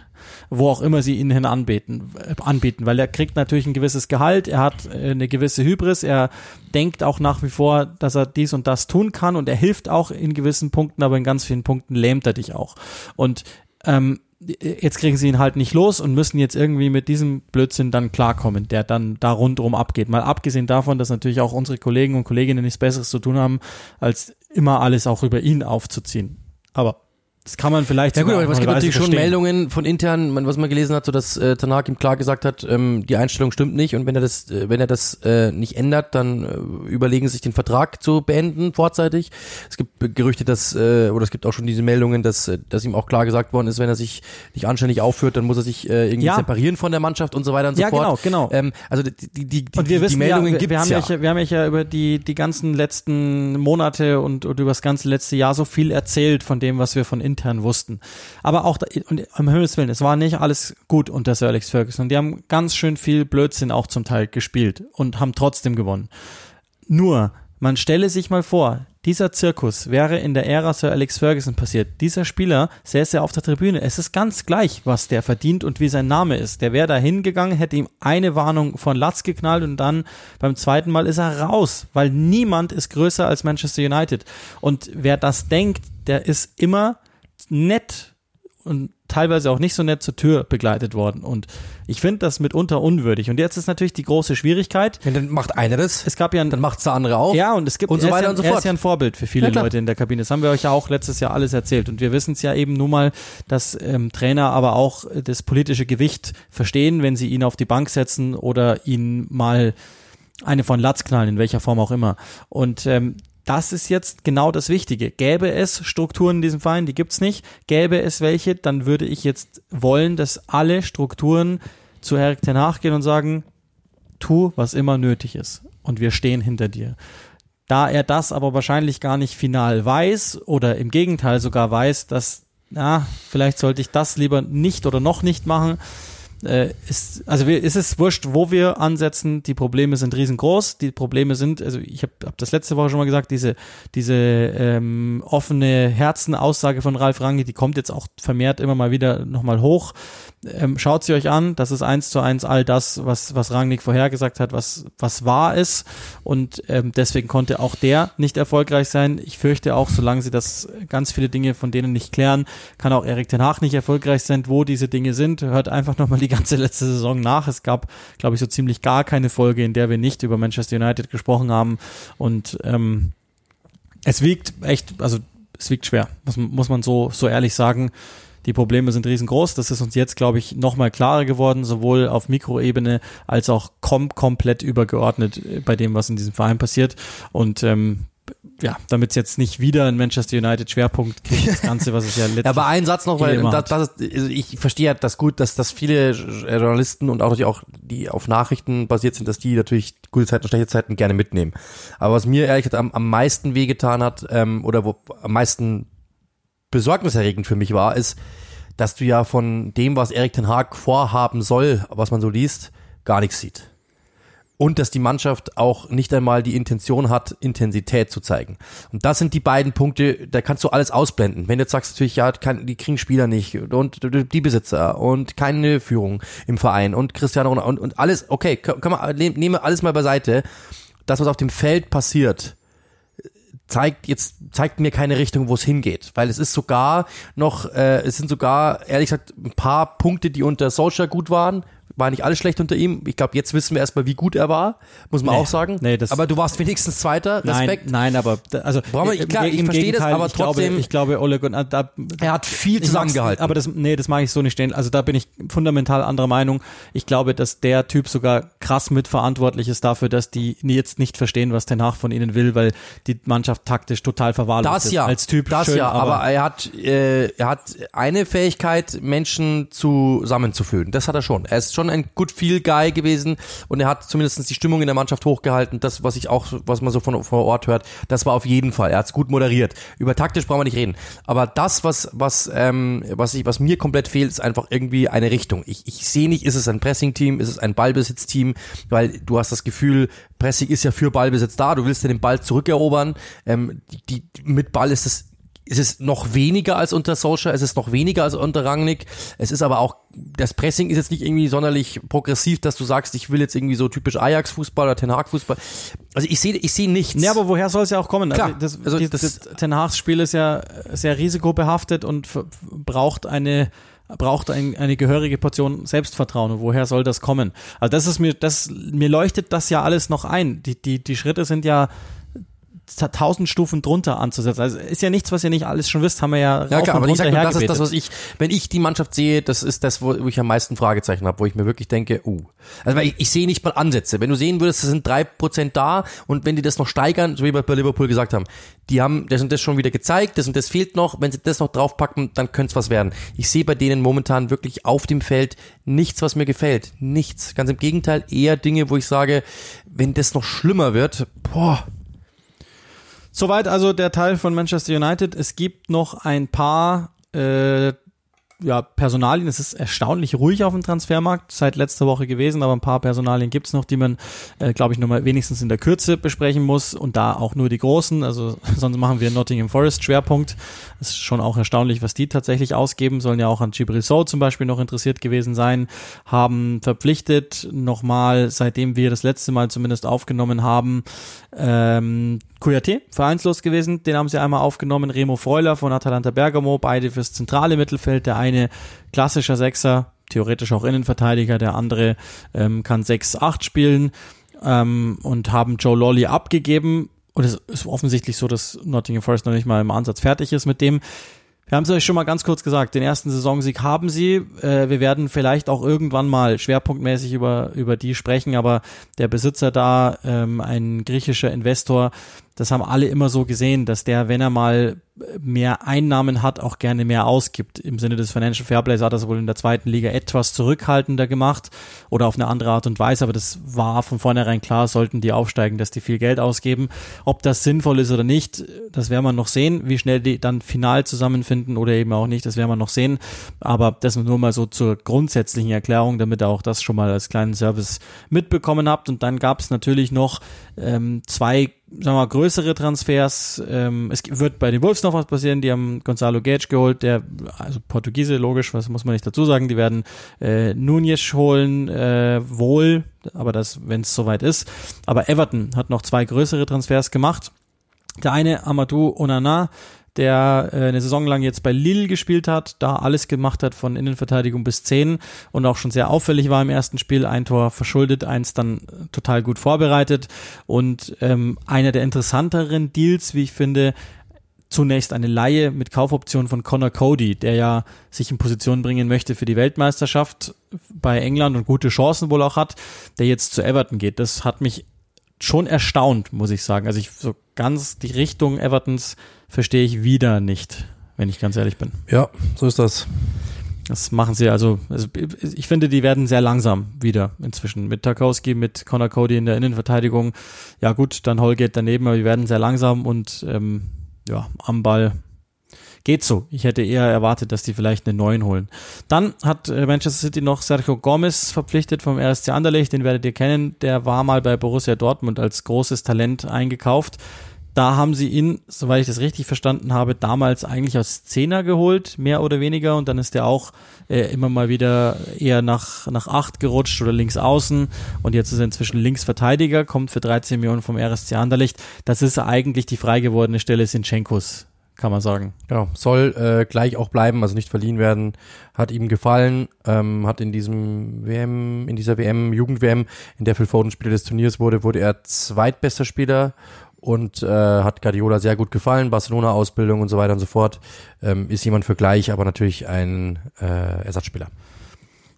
Speaker 1: wo auch immer sie ihn hin anbieten, äh, anbieten, weil er kriegt natürlich ein gewisses Gehalt, er hat äh, eine gewisse Hybris, er denkt auch nach wie vor, dass er dies und das tun kann und er hilft auch in gewissen Punkten, aber in ganz vielen Punkten lähmt er dich auch. Und ähm, jetzt kriegen sie ihn halt nicht los und müssen jetzt irgendwie mit diesem Blödsinn dann klarkommen, der dann da rundherum abgeht. Mal abgesehen davon, dass natürlich auch unsere Kollegen und Kolleginnen nichts Besseres zu tun haben, als immer alles auch über ihn aufzuziehen. Aber das kann man vielleicht
Speaker 2: Ja gut, aber es gibt natürlich schon Meldungen von intern, was man gelesen hat, so dass äh, Tanak ihm klar gesagt hat, ähm, die Einstellung stimmt nicht und wenn er das, äh, wenn er das äh, nicht ändert, dann äh, überlegen sich den Vertrag zu beenden vorzeitig. Es gibt Gerüchte, dass äh, oder es gibt auch schon diese Meldungen, dass äh, dass ihm auch klar gesagt worden ist, wenn er sich nicht anständig aufführt, dann muss er sich äh, irgendwie ja. separieren von der Mannschaft und so weiter und so
Speaker 1: ja,
Speaker 2: fort.
Speaker 1: Ja, genau, genau.
Speaker 2: Ähm, also die die die,
Speaker 1: und wir
Speaker 2: die,
Speaker 1: wissen
Speaker 2: die Meldungen
Speaker 1: ja,
Speaker 2: gibt's
Speaker 1: wir haben
Speaker 2: ja.
Speaker 1: ja. Wir haben ja über die die ganzen letzten Monate und, und über das ganze letzte Jahr so viel erzählt von dem, was wir von intern wussten. Aber auch, da, und um Himmels Willen, es war nicht alles gut unter Sir Alex Ferguson. Die haben ganz schön viel Blödsinn auch zum Teil gespielt und haben trotzdem gewonnen. Nur, man stelle sich mal vor, dieser Zirkus wäre in der Ära Sir Alex Ferguson passiert. Dieser Spieler säße auf der Tribüne. Es ist ganz gleich, was der verdient und wie sein Name ist. Der wäre da hingegangen, hätte ihm eine Warnung von Latz geknallt und dann beim zweiten Mal ist er raus, weil niemand ist größer als Manchester United. Und wer das denkt, der ist immer nett und teilweise auch nicht so nett zur Tür begleitet worden. Und ich finde das mitunter unwürdig. Und jetzt ist natürlich die große Schwierigkeit.
Speaker 2: Wenn dann macht einer das.
Speaker 1: Es gab ja ein,
Speaker 2: dann macht's der andere auch.
Speaker 1: Ja, und es gibt
Speaker 2: und so weiter
Speaker 1: ja,
Speaker 2: und so fort.
Speaker 1: Er ist ja ein Vorbild für viele ja, Leute in der Kabine. Das haben wir euch ja auch letztes Jahr alles erzählt. Und wir wissen es ja eben nun mal, dass ähm, Trainer aber auch das politische Gewicht verstehen, wenn sie ihn auf die Bank setzen oder ihn mal eine von Latz knallen, in welcher Form auch immer. Und ähm, das ist jetzt genau das Wichtige. Gäbe es Strukturen in diesem Verein, die gibt's nicht. Gäbe es welche, dann würde ich jetzt wollen, dass alle Strukturen zu Erik Ten Hag gehen und sagen, tu, was immer nötig ist. Und wir stehen hinter dir. Da er das aber wahrscheinlich gar nicht final weiß oder im Gegenteil sogar weiß, dass, na, vielleicht sollte ich das lieber nicht oder noch nicht machen, äh, ist, also wir, ist es wurscht, wo wir ansetzen. Die Probleme sind riesengroß. Die Probleme sind, also ich habe hab das letzte Woche schon mal gesagt, diese, diese ähm, offene Herzenaussage von Ralf Rangi, die kommt jetzt auch vermehrt immer mal wieder nochmal hoch ähm, schaut sie euch an, das ist eins zu eins all das, was, was Rangnick vorhergesagt hat, was, was wahr ist und ähm, deswegen konnte auch der nicht erfolgreich sein. Ich fürchte auch, solange sie das ganz viele Dinge von denen nicht klären, kann auch Erik Ten Hag nicht erfolgreich sein, wo diese Dinge sind. Hört einfach nochmal die ganze letzte Saison nach. Es gab, glaube ich, so ziemlich gar keine Folge, in der wir nicht über Manchester United gesprochen haben und ähm, es wiegt echt, also es wiegt schwer, muss, muss man so, so ehrlich sagen Die Probleme sind riesengroß. Das ist uns jetzt, glaube ich, nochmal klarer geworden, sowohl auf Mikroebene als auch kom komplett übergeordnet äh, bei dem, was in diesem Verein passiert. Und ähm, ja, damit es jetzt nicht wieder ein Manchester United Schwerpunkt kriegt, das Ganze, was es ja letztlich.
Speaker 2: Aber ein Satz noch, weil das, das ist, also ich verstehe ja das gut, dass, dass viele Journalisten und auch auch die auf Nachrichten basiert sind, dass die natürlich gute Zeiten und schlechte Zeiten gerne mitnehmen. Aber was mir ehrlich gesagt am, am meisten wehgetan hat, ähm, oder wo am meisten besorgniserregend für mich war, ist, dass du ja von dem, was Erik Ten Haag vorhaben soll, was man so liest, gar nichts sieht und dass die Mannschaft auch nicht einmal die Intention hat, Intensität zu zeigen. Und das sind die beiden Punkte, da kannst du alles ausblenden. Wenn du jetzt sagst, natürlich, ja, die kriegen Spieler nicht und die Besitzer und keine Führung im Verein und Cristiano und, und alles, okay, kann man, nehme alles mal beiseite. Das, was auf dem Feld passiert, zeigt jetzt zeigt mir keine Richtung, wo es hingeht, weil es ist sogar noch, äh, es sind sogar ehrlich gesagt ein paar Punkte, die unter Solskjaer gut waren, war nicht alles schlecht unter ihm. Ich glaube, jetzt wissen wir erstmal, wie gut er war, muss man nee, auch sagen. Nee, das aber du warst wenigstens Zweiter. Respekt.
Speaker 1: Nein, nein aber also
Speaker 2: wir, ich, klar, ich verstehe das, aber
Speaker 1: ich
Speaker 2: trotzdem.
Speaker 1: Ich glaube, Ole Gunnar, da,
Speaker 2: er hat viel zusammengehalten.
Speaker 1: Aber das, nee, das mag ich so nicht stehen. Also da bin ich fundamental anderer Meinung. Ich glaube, dass der Typ sogar krass mitverantwortlich ist dafür, dass die jetzt nicht verstehen, was der Hag von ihnen will, weil die Mannschaft taktisch total verwahrlost
Speaker 2: das ja,
Speaker 1: Als Typ
Speaker 2: das
Speaker 1: schön,
Speaker 2: ja, aber, aber er hat äh, er hat eine Fähigkeit, Menschen zusammenzuführen. Das hat er schon. Er ist schon ein gut viel Guy gewesen und er hat zumindest die Stimmung in der Mannschaft hochgehalten. Das, was ich auch, was man so von vor Ort hört, das war auf jeden Fall. Er hat es gut moderiert. Über taktisch brauchen wir nicht reden. Aber das, was, was, ähm, was, ich, was mir komplett fehlt, ist einfach irgendwie eine Richtung. Ich, ich sehe nicht, ist es ein Pressing-Team, ist es ein Ballbesitz-Team, weil du hast das Gefühl, Pressing ist ja für Ballbesitz da, du willst ja den Ball zurückerobern. Ähm, die, die, mit Ball ist es es ist noch weniger als unter Solskjaer, es ist noch weniger als unter Rangnick. Es ist aber auch, das Pressing ist jetzt nicht irgendwie sonderlich progressiv, dass du sagst, ich will jetzt irgendwie so typisch Ajax-Fußball oder Ten Hag-Fußball. Also ich sehe ich sehe nichts.
Speaker 1: Ja, aber woher soll es ja auch kommen?
Speaker 2: Klar,
Speaker 1: also das, also die, das, das Ten Hags-Spiel ist ja sehr risikobehaftet und braucht eine braucht ein, eine gehörige Portion Selbstvertrauen. Und woher soll das kommen? Also das ist mir, das, mir leuchtet das ja alles noch ein. Die, die, die Schritte sind ja tausend Stufen drunter anzusetzen. Also ist ja nichts, was ihr nicht alles schon wisst, haben wir ja
Speaker 2: Ja klar, aber ich sag, das ist das, was ich, wenn ich die Mannschaft sehe, das ist das, wo ich am meisten Fragezeichen habe, wo ich mir wirklich denke, uh. Also weil ich, ich sehe nicht mal Ansätze. Wenn du sehen würdest, es sind drei Prozent da und wenn die das noch steigern, so wie wir bei Liverpool gesagt haben, die haben das und das schon wieder gezeigt, das und das fehlt noch, wenn sie das noch draufpacken, dann könnte es was werden. Ich sehe bei denen momentan wirklich auf dem Feld nichts, was mir gefällt. Nichts. Ganz im Gegenteil, eher Dinge, wo ich sage, wenn das noch schlimmer wird, boah,
Speaker 1: Soweit also der Teil von Manchester United. Es gibt noch ein paar äh, ja, Personalien, es ist erstaunlich ruhig auf dem Transfermarkt, seit letzter Woche gewesen, aber ein paar Personalien gibt's noch, die man, äh, glaube ich, nochmal wenigstens in der Kürze besprechen muss. Und da auch nur die großen, also sonst machen wir Nottingham Forest Schwerpunkt. Es ist schon auch erstaunlich, was die tatsächlich ausgeben, sollen ja auch an Gibril zum Beispiel noch interessiert gewesen sein, haben verpflichtet. Nochmal, seitdem wir das letzte Mal zumindest aufgenommen haben, ähm, Kouyaté, vereinslos gewesen, den haben sie einmal aufgenommen, Remo Freuler von Atalanta Bergamo, beide fürs zentrale Mittelfeld, der eine klassischer Sechser, theoretisch auch Innenverteidiger, der andere ähm, kann 6-8 spielen ähm, und haben Joe Lolly abgegeben. Und es ist offensichtlich so, dass Nottingham Forest noch nicht mal im Ansatz fertig ist mit dem. Wir haben es euch schon mal ganz kurz gesagt, den ersten Saisonsieg haben sie. Äh, wir werden vielleicht auch irgendwann mal schwerpunktmäßig über, über die sprechen, aber der Besitzer da, ähm, ein griechischer Investor, das haben alle immer so gesehen, dass der, wenn er mal mehr Einnahmen hat, auch gerne mehr ausgibt. Im Sinne des Financial Fairplays hat er es wohl in der zweiten Liga etwas zurückhaltender gemacht oder auf eine andere Art und Weise, aber das war von vornherein klar, sollten die aufsteigen, dass die viel Geld ausgeben. Ob das sinnvoll ist oder nicht, das werden wir noch sehen. Wie schnell die dann final zusammenfinden oder eben auch nicht, das werden wir noch sehen. Aber das nur mal so zur grundsätzlichen Erklärung, damit ihr auch das schon mal als kleinen Service mitbekommen habt. Und dann gab es natürlich noch ähm, zwei sagen wir mal, größere Transfers. Ähm, es wird bei den Wolves noch was passieren. Die haben Gonzalo Gage geholt, der, also Portugiese, logisch, was muss man nicht dazu sagen. Die werden äh, Nunez holen, äh, wohl, aber das, wenn es soweit ist. Aber Everton hat noch zwei größere Transfers gemacht. Der eine, Amadou Onana, der äh, eine Saison lang jetzt bei Lille gespielt hat, da alles gemacht hat von Innenverteidigung bis 10 und auch schon sehr auffällig war im ersten Spiel, ein Tor verschuldet, eins dann total gut vorbereitet und ähm, einer der interessanteren Deals, wie ich finde, zunächst eine Laie mit Kaufoption von Connor Cody, der ja sich in Position bringen möchte für die Weltmeisterschaft bei England und gute Chancen wohl auch hat, der jetzt zu Everton geht. Das hat mich schon erstaunt, muss ich sagen. Also ich so ganz die Richtung Evertons verstehe ich wieder nicht, wenn ich ganz ehrlich bin.
Speaker 2: Ja, so ist das.
Speaker 1: Das machen sie also, also ich finde, die werden sehr langsam wieder inzwischen. Mit Tarkowski, mit Connor Cody in der Innenverteidigung. Ja gut, dann Holgate daneben, aber die werden sehr langsam und ähm, ja, am Ball geht so. Ich hätte eher erwartet, dass die vielleicht einen neuen holen. Dann hat äh, Manchester City noch Sergio Gomez verpflichtet vom RSC Anderlecht, den werdet ihr kennen. Der war mal bei Borussia Dortmund als großes Talent eingekauft. Da haben sie ihn, soweit ich das richtig verstanden habe, damals eigentlich als Zehner geholt, mehr oder weniger. Und dann ist er auch äh, immer mal wieder eher nach, nach acht gerutscht oder links außen. Und jetzt ist er inzwischen Linksverteidiger, kommt für 13 Millionen vom RSC Anderlecht. Das ist eigentlich die frei gewordene Stelle Sinchenkos, kann man sagen.
Speaker 2: Genau, soll äh, gleich auch bleiben, also nicht verliehen werden. Hat ihm gefallen, ähm, hat in diesem WM, in dieser WM, Jugend-WM, in der Phil Foden Spieler des Turniers wurde, wurde er zweitbester Spieler und äh, hat Guardiola sehr gut gefallen, Barcelona-Ausbildung und so weiter und so fort. Ähm, ist jemand für gleich, aber natürlich ein äh, Ersatzspieler.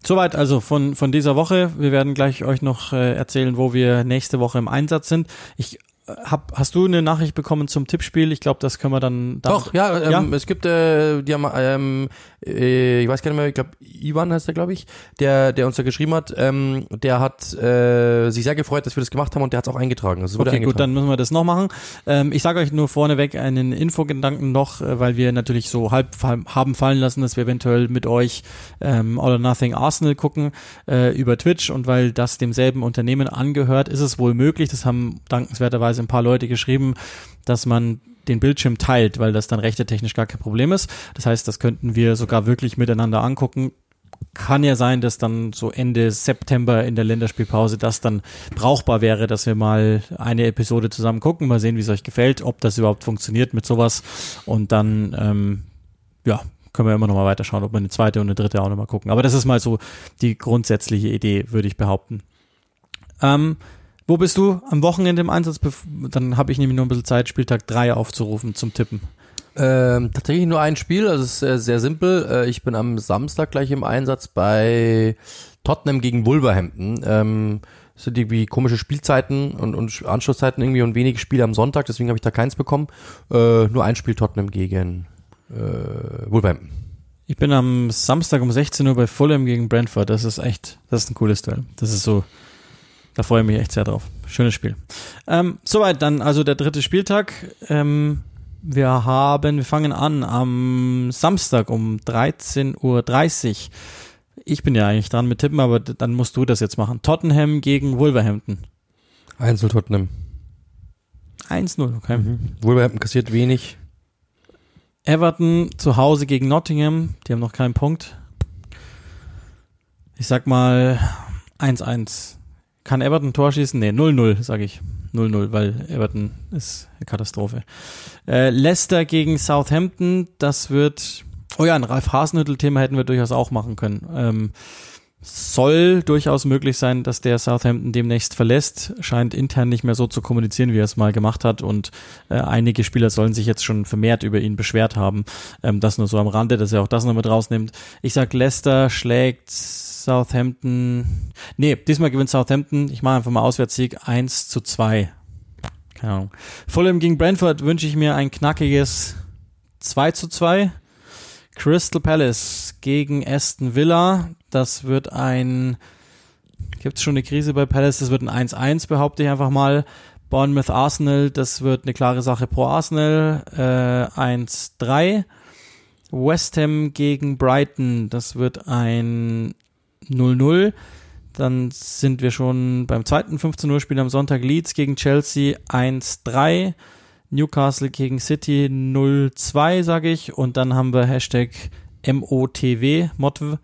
Speaker 1: Soweit also von, von dieser Woche. Wir werden gleich euch noch äh, erzählen, wo wir nächste Woche im Einsatz sind. Ich hab, hast du eine Nachricht bekommen zum Tippspiel? Ich glaube, das können wir dann.
Speaker 2: Doch, ja, ähm, ja, es gibt, äh, die haben, ähm, äh, ich weiß gar nicht mehr, ich glaube, Ivan heißt der, glaube ich, der, der uns da geschrieben hat, ähm, der hat äh, sich sehr gefreut, dass wir das gemacht haben und der hat es auch eingetragen. Also
Speaker 1: okay, eingetragen. gut, dann müssen wir das noch machen. Ähm, ich sage euch nur vorneweg einen Infogedanken noch, äh, weil wir natürlich so halb haben fallen lassen, dass wir eventuell mit euch ähm, All or Nothing Arsenal gucken äh, über Twitch und weil das demselben Unternehmen angehört, ist es wohl möglich, das haben dankenswerterweise ein paar Leute geschrieben, dass man den Bildschirm teilt, weil das dann rechtetechnisch gar kein Problem ist. Das heißt, das könnten wir sogar wirklich miteinander angucken. Kann ja sein, dass dann so Ende September in der Länderspielpause das dann brauchbar wäre, dass wir mal eine Episode zusammen gucken, mal sehen, wie es euch gefällt, ob das überhaupt funktioniert mit sowas. Und dann, ähm, ja, können wir immer noch mal weiterschauen, ob wir eine zweite und eine dritte auch noch mal gucken. Aber das ist mal so die grundsätzliche Idee, würde ich behaupten. Ähm, wo bist du am Wochenende im Einsatz? Dann habe ich nämlich nur ein bisschen Zeit, Spieltag 3 aufzurufen zum Tippen.
Speaker 2: Ähm, tatsächlich nur ein Spiel, also es ist äh, sehr simpel. Äh, ich bin am Samstag gleich im Einsatz bei Tottenham gegen Wolverhampton. Ähm, das sind irgendwie komische Spielzeiten und, und Anschlusszeiten irgendwie und wenige Spiele am Sonntag, deswegen habe ich da keins bekommen. Äh, nur ein Spiel Tottenham gegen äh, Wolverhampton.
Speaker 1: Ich bin am Samstag um 16 Uhr bei Fulham gegen Brentford. Das ist echt, das ist ein cooles Duell. Das ist so da freue ich mich echt sehr drauf. Schönes Spiel. Ähm, soweit dann also der dritte Spieltag. Ähm, wir haben, wir fangen an am Samstag um 13.30 Uhr. Ich bin ja eigentlich dran mit Tippen, aber dann musst du das jetzt machen. Tottenham gegen Wolverhampton.
Speaker 2: 1-0 Tottenham.
Speaker 1: 1-0, okay. Mhm.
Speaker 2: Wolverhampton kassiert wenig.
Speaker 1: Everton zu Hause gegen Nottingham. Die haben noch keinen Punkt. Ich sag mal 1-1. Kann Everton Tor schießen? Nee, 0-0, sage ich. 0-0, weil Everton ist eine Katastrophe. Äh, Leicester gegen Southampton, das wird. Oh ja, ein Ralf Hasenhüttel-Thema hätten wir durchaus auch machen können. Ähm, soll durchaus möglich sein, dass der Southampton demnächst verlässt. Scheint intern nicht mehr so zu kommunizieren, wie er es mal gemacht hat. Und äh, einige Spieler sollen sich jetzt schon vermehrt über ihn beschwert haben. Ähm, das nur so am Rande, dass er auch das noch mit rausnimmt. Ich sag, Leicester schlägt Southampton. Nee, diesmal gewinnt Southampton. Ich mache einfach mal Auswärtssieg 1 zu 2. Keine Ahnung. Fulham gegen Brentford wünsche ich mir ein knackiges 2 zu 2. Crystal Palace gegen Aston Villa. Das wird ein. Gibt es schon eine Krise bei Palace? Das wird ein 1-1, behaupte ich einfach mal. Bournemouth Arsenal, das wird eine klare Sache pro Arsenal. Äh, 1-3. West Ham gegen Brighton, das wird ein 0-0. Dann sind wir schon beim zweiten 15 Uhr Spiel am Sonntag Leeds gegen Chelsea 1-3. Newcastle gegen City 0-2, sage ich. Und dann haben wir Hashtag MOTW, Motv.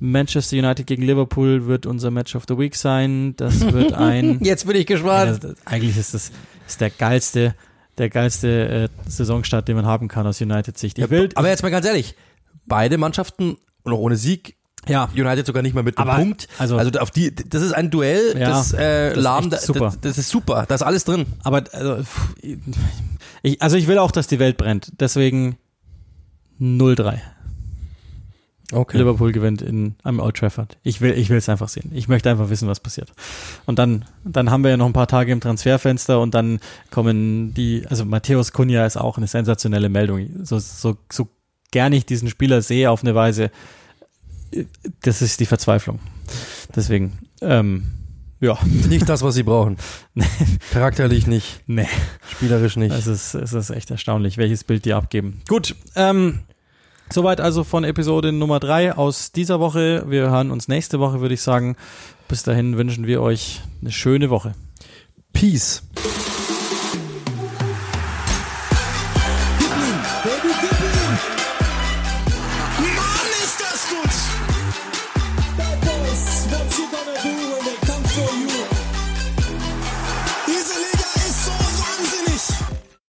Speaker 1: Manchester United gegen Liverpool wird unser Match of the Week sein. Das wird ein.
Speaker 2: Jetzt bin ich gespannt.
Speaker 1: Ja, eigentlich ist das ist der geilste, der geilste äh, Saisonstart, den man haben kann aus United Sicht.
Speaker 2: Ich will, aber jetzt mal ganz ehrlich, beide Mannschaften noch ohne Sieg Ja. United sogar nicht mal mit einem Punkt.
Speaker 1: Also,
Speaker 2: also auf die, das ist ein Duell, ja, das, äh, das lahm,
Speaker 1: ist super.
Speaker 2: Das, das, ist super, da ist alles drin.
Speaker 1: Aber also ich, also ich will auch, dass die Welt brennt. Deswegen 0-3. Okay. Liverpool gewinnt in am Old Trafford. Ich will, ich will es einfach sehen. Ich möchte einfach wissen, was passiert. Und dann, dann haben wir ja noch ein paar Tage im Transferfenster und dann kommen die, also Matthäus Kunja ist auch eine sensationelle Meldung. So, so, so gern ich diesen Spieler sehe auf eine Weise, das ist die Verzweiflung. Deswegen, ähm, ja.
Speaker 2: Nicht das, was sie brauchen. Charakterlich nicht.
Speaker 1: Nee.
Speaker 2: Spielerisch nicht.
Speaker 1: Es ist, es ist echt erstaunlich, welches Bild die abgeben. Gut, ähm, Soweit also von Episode Nummer drei aus dieser Woche. Wir hören uns nächste Woche, würde ich sagen. Bis dahin wünschen wir euch eine schöne Woche.
Speaker 2: Peace.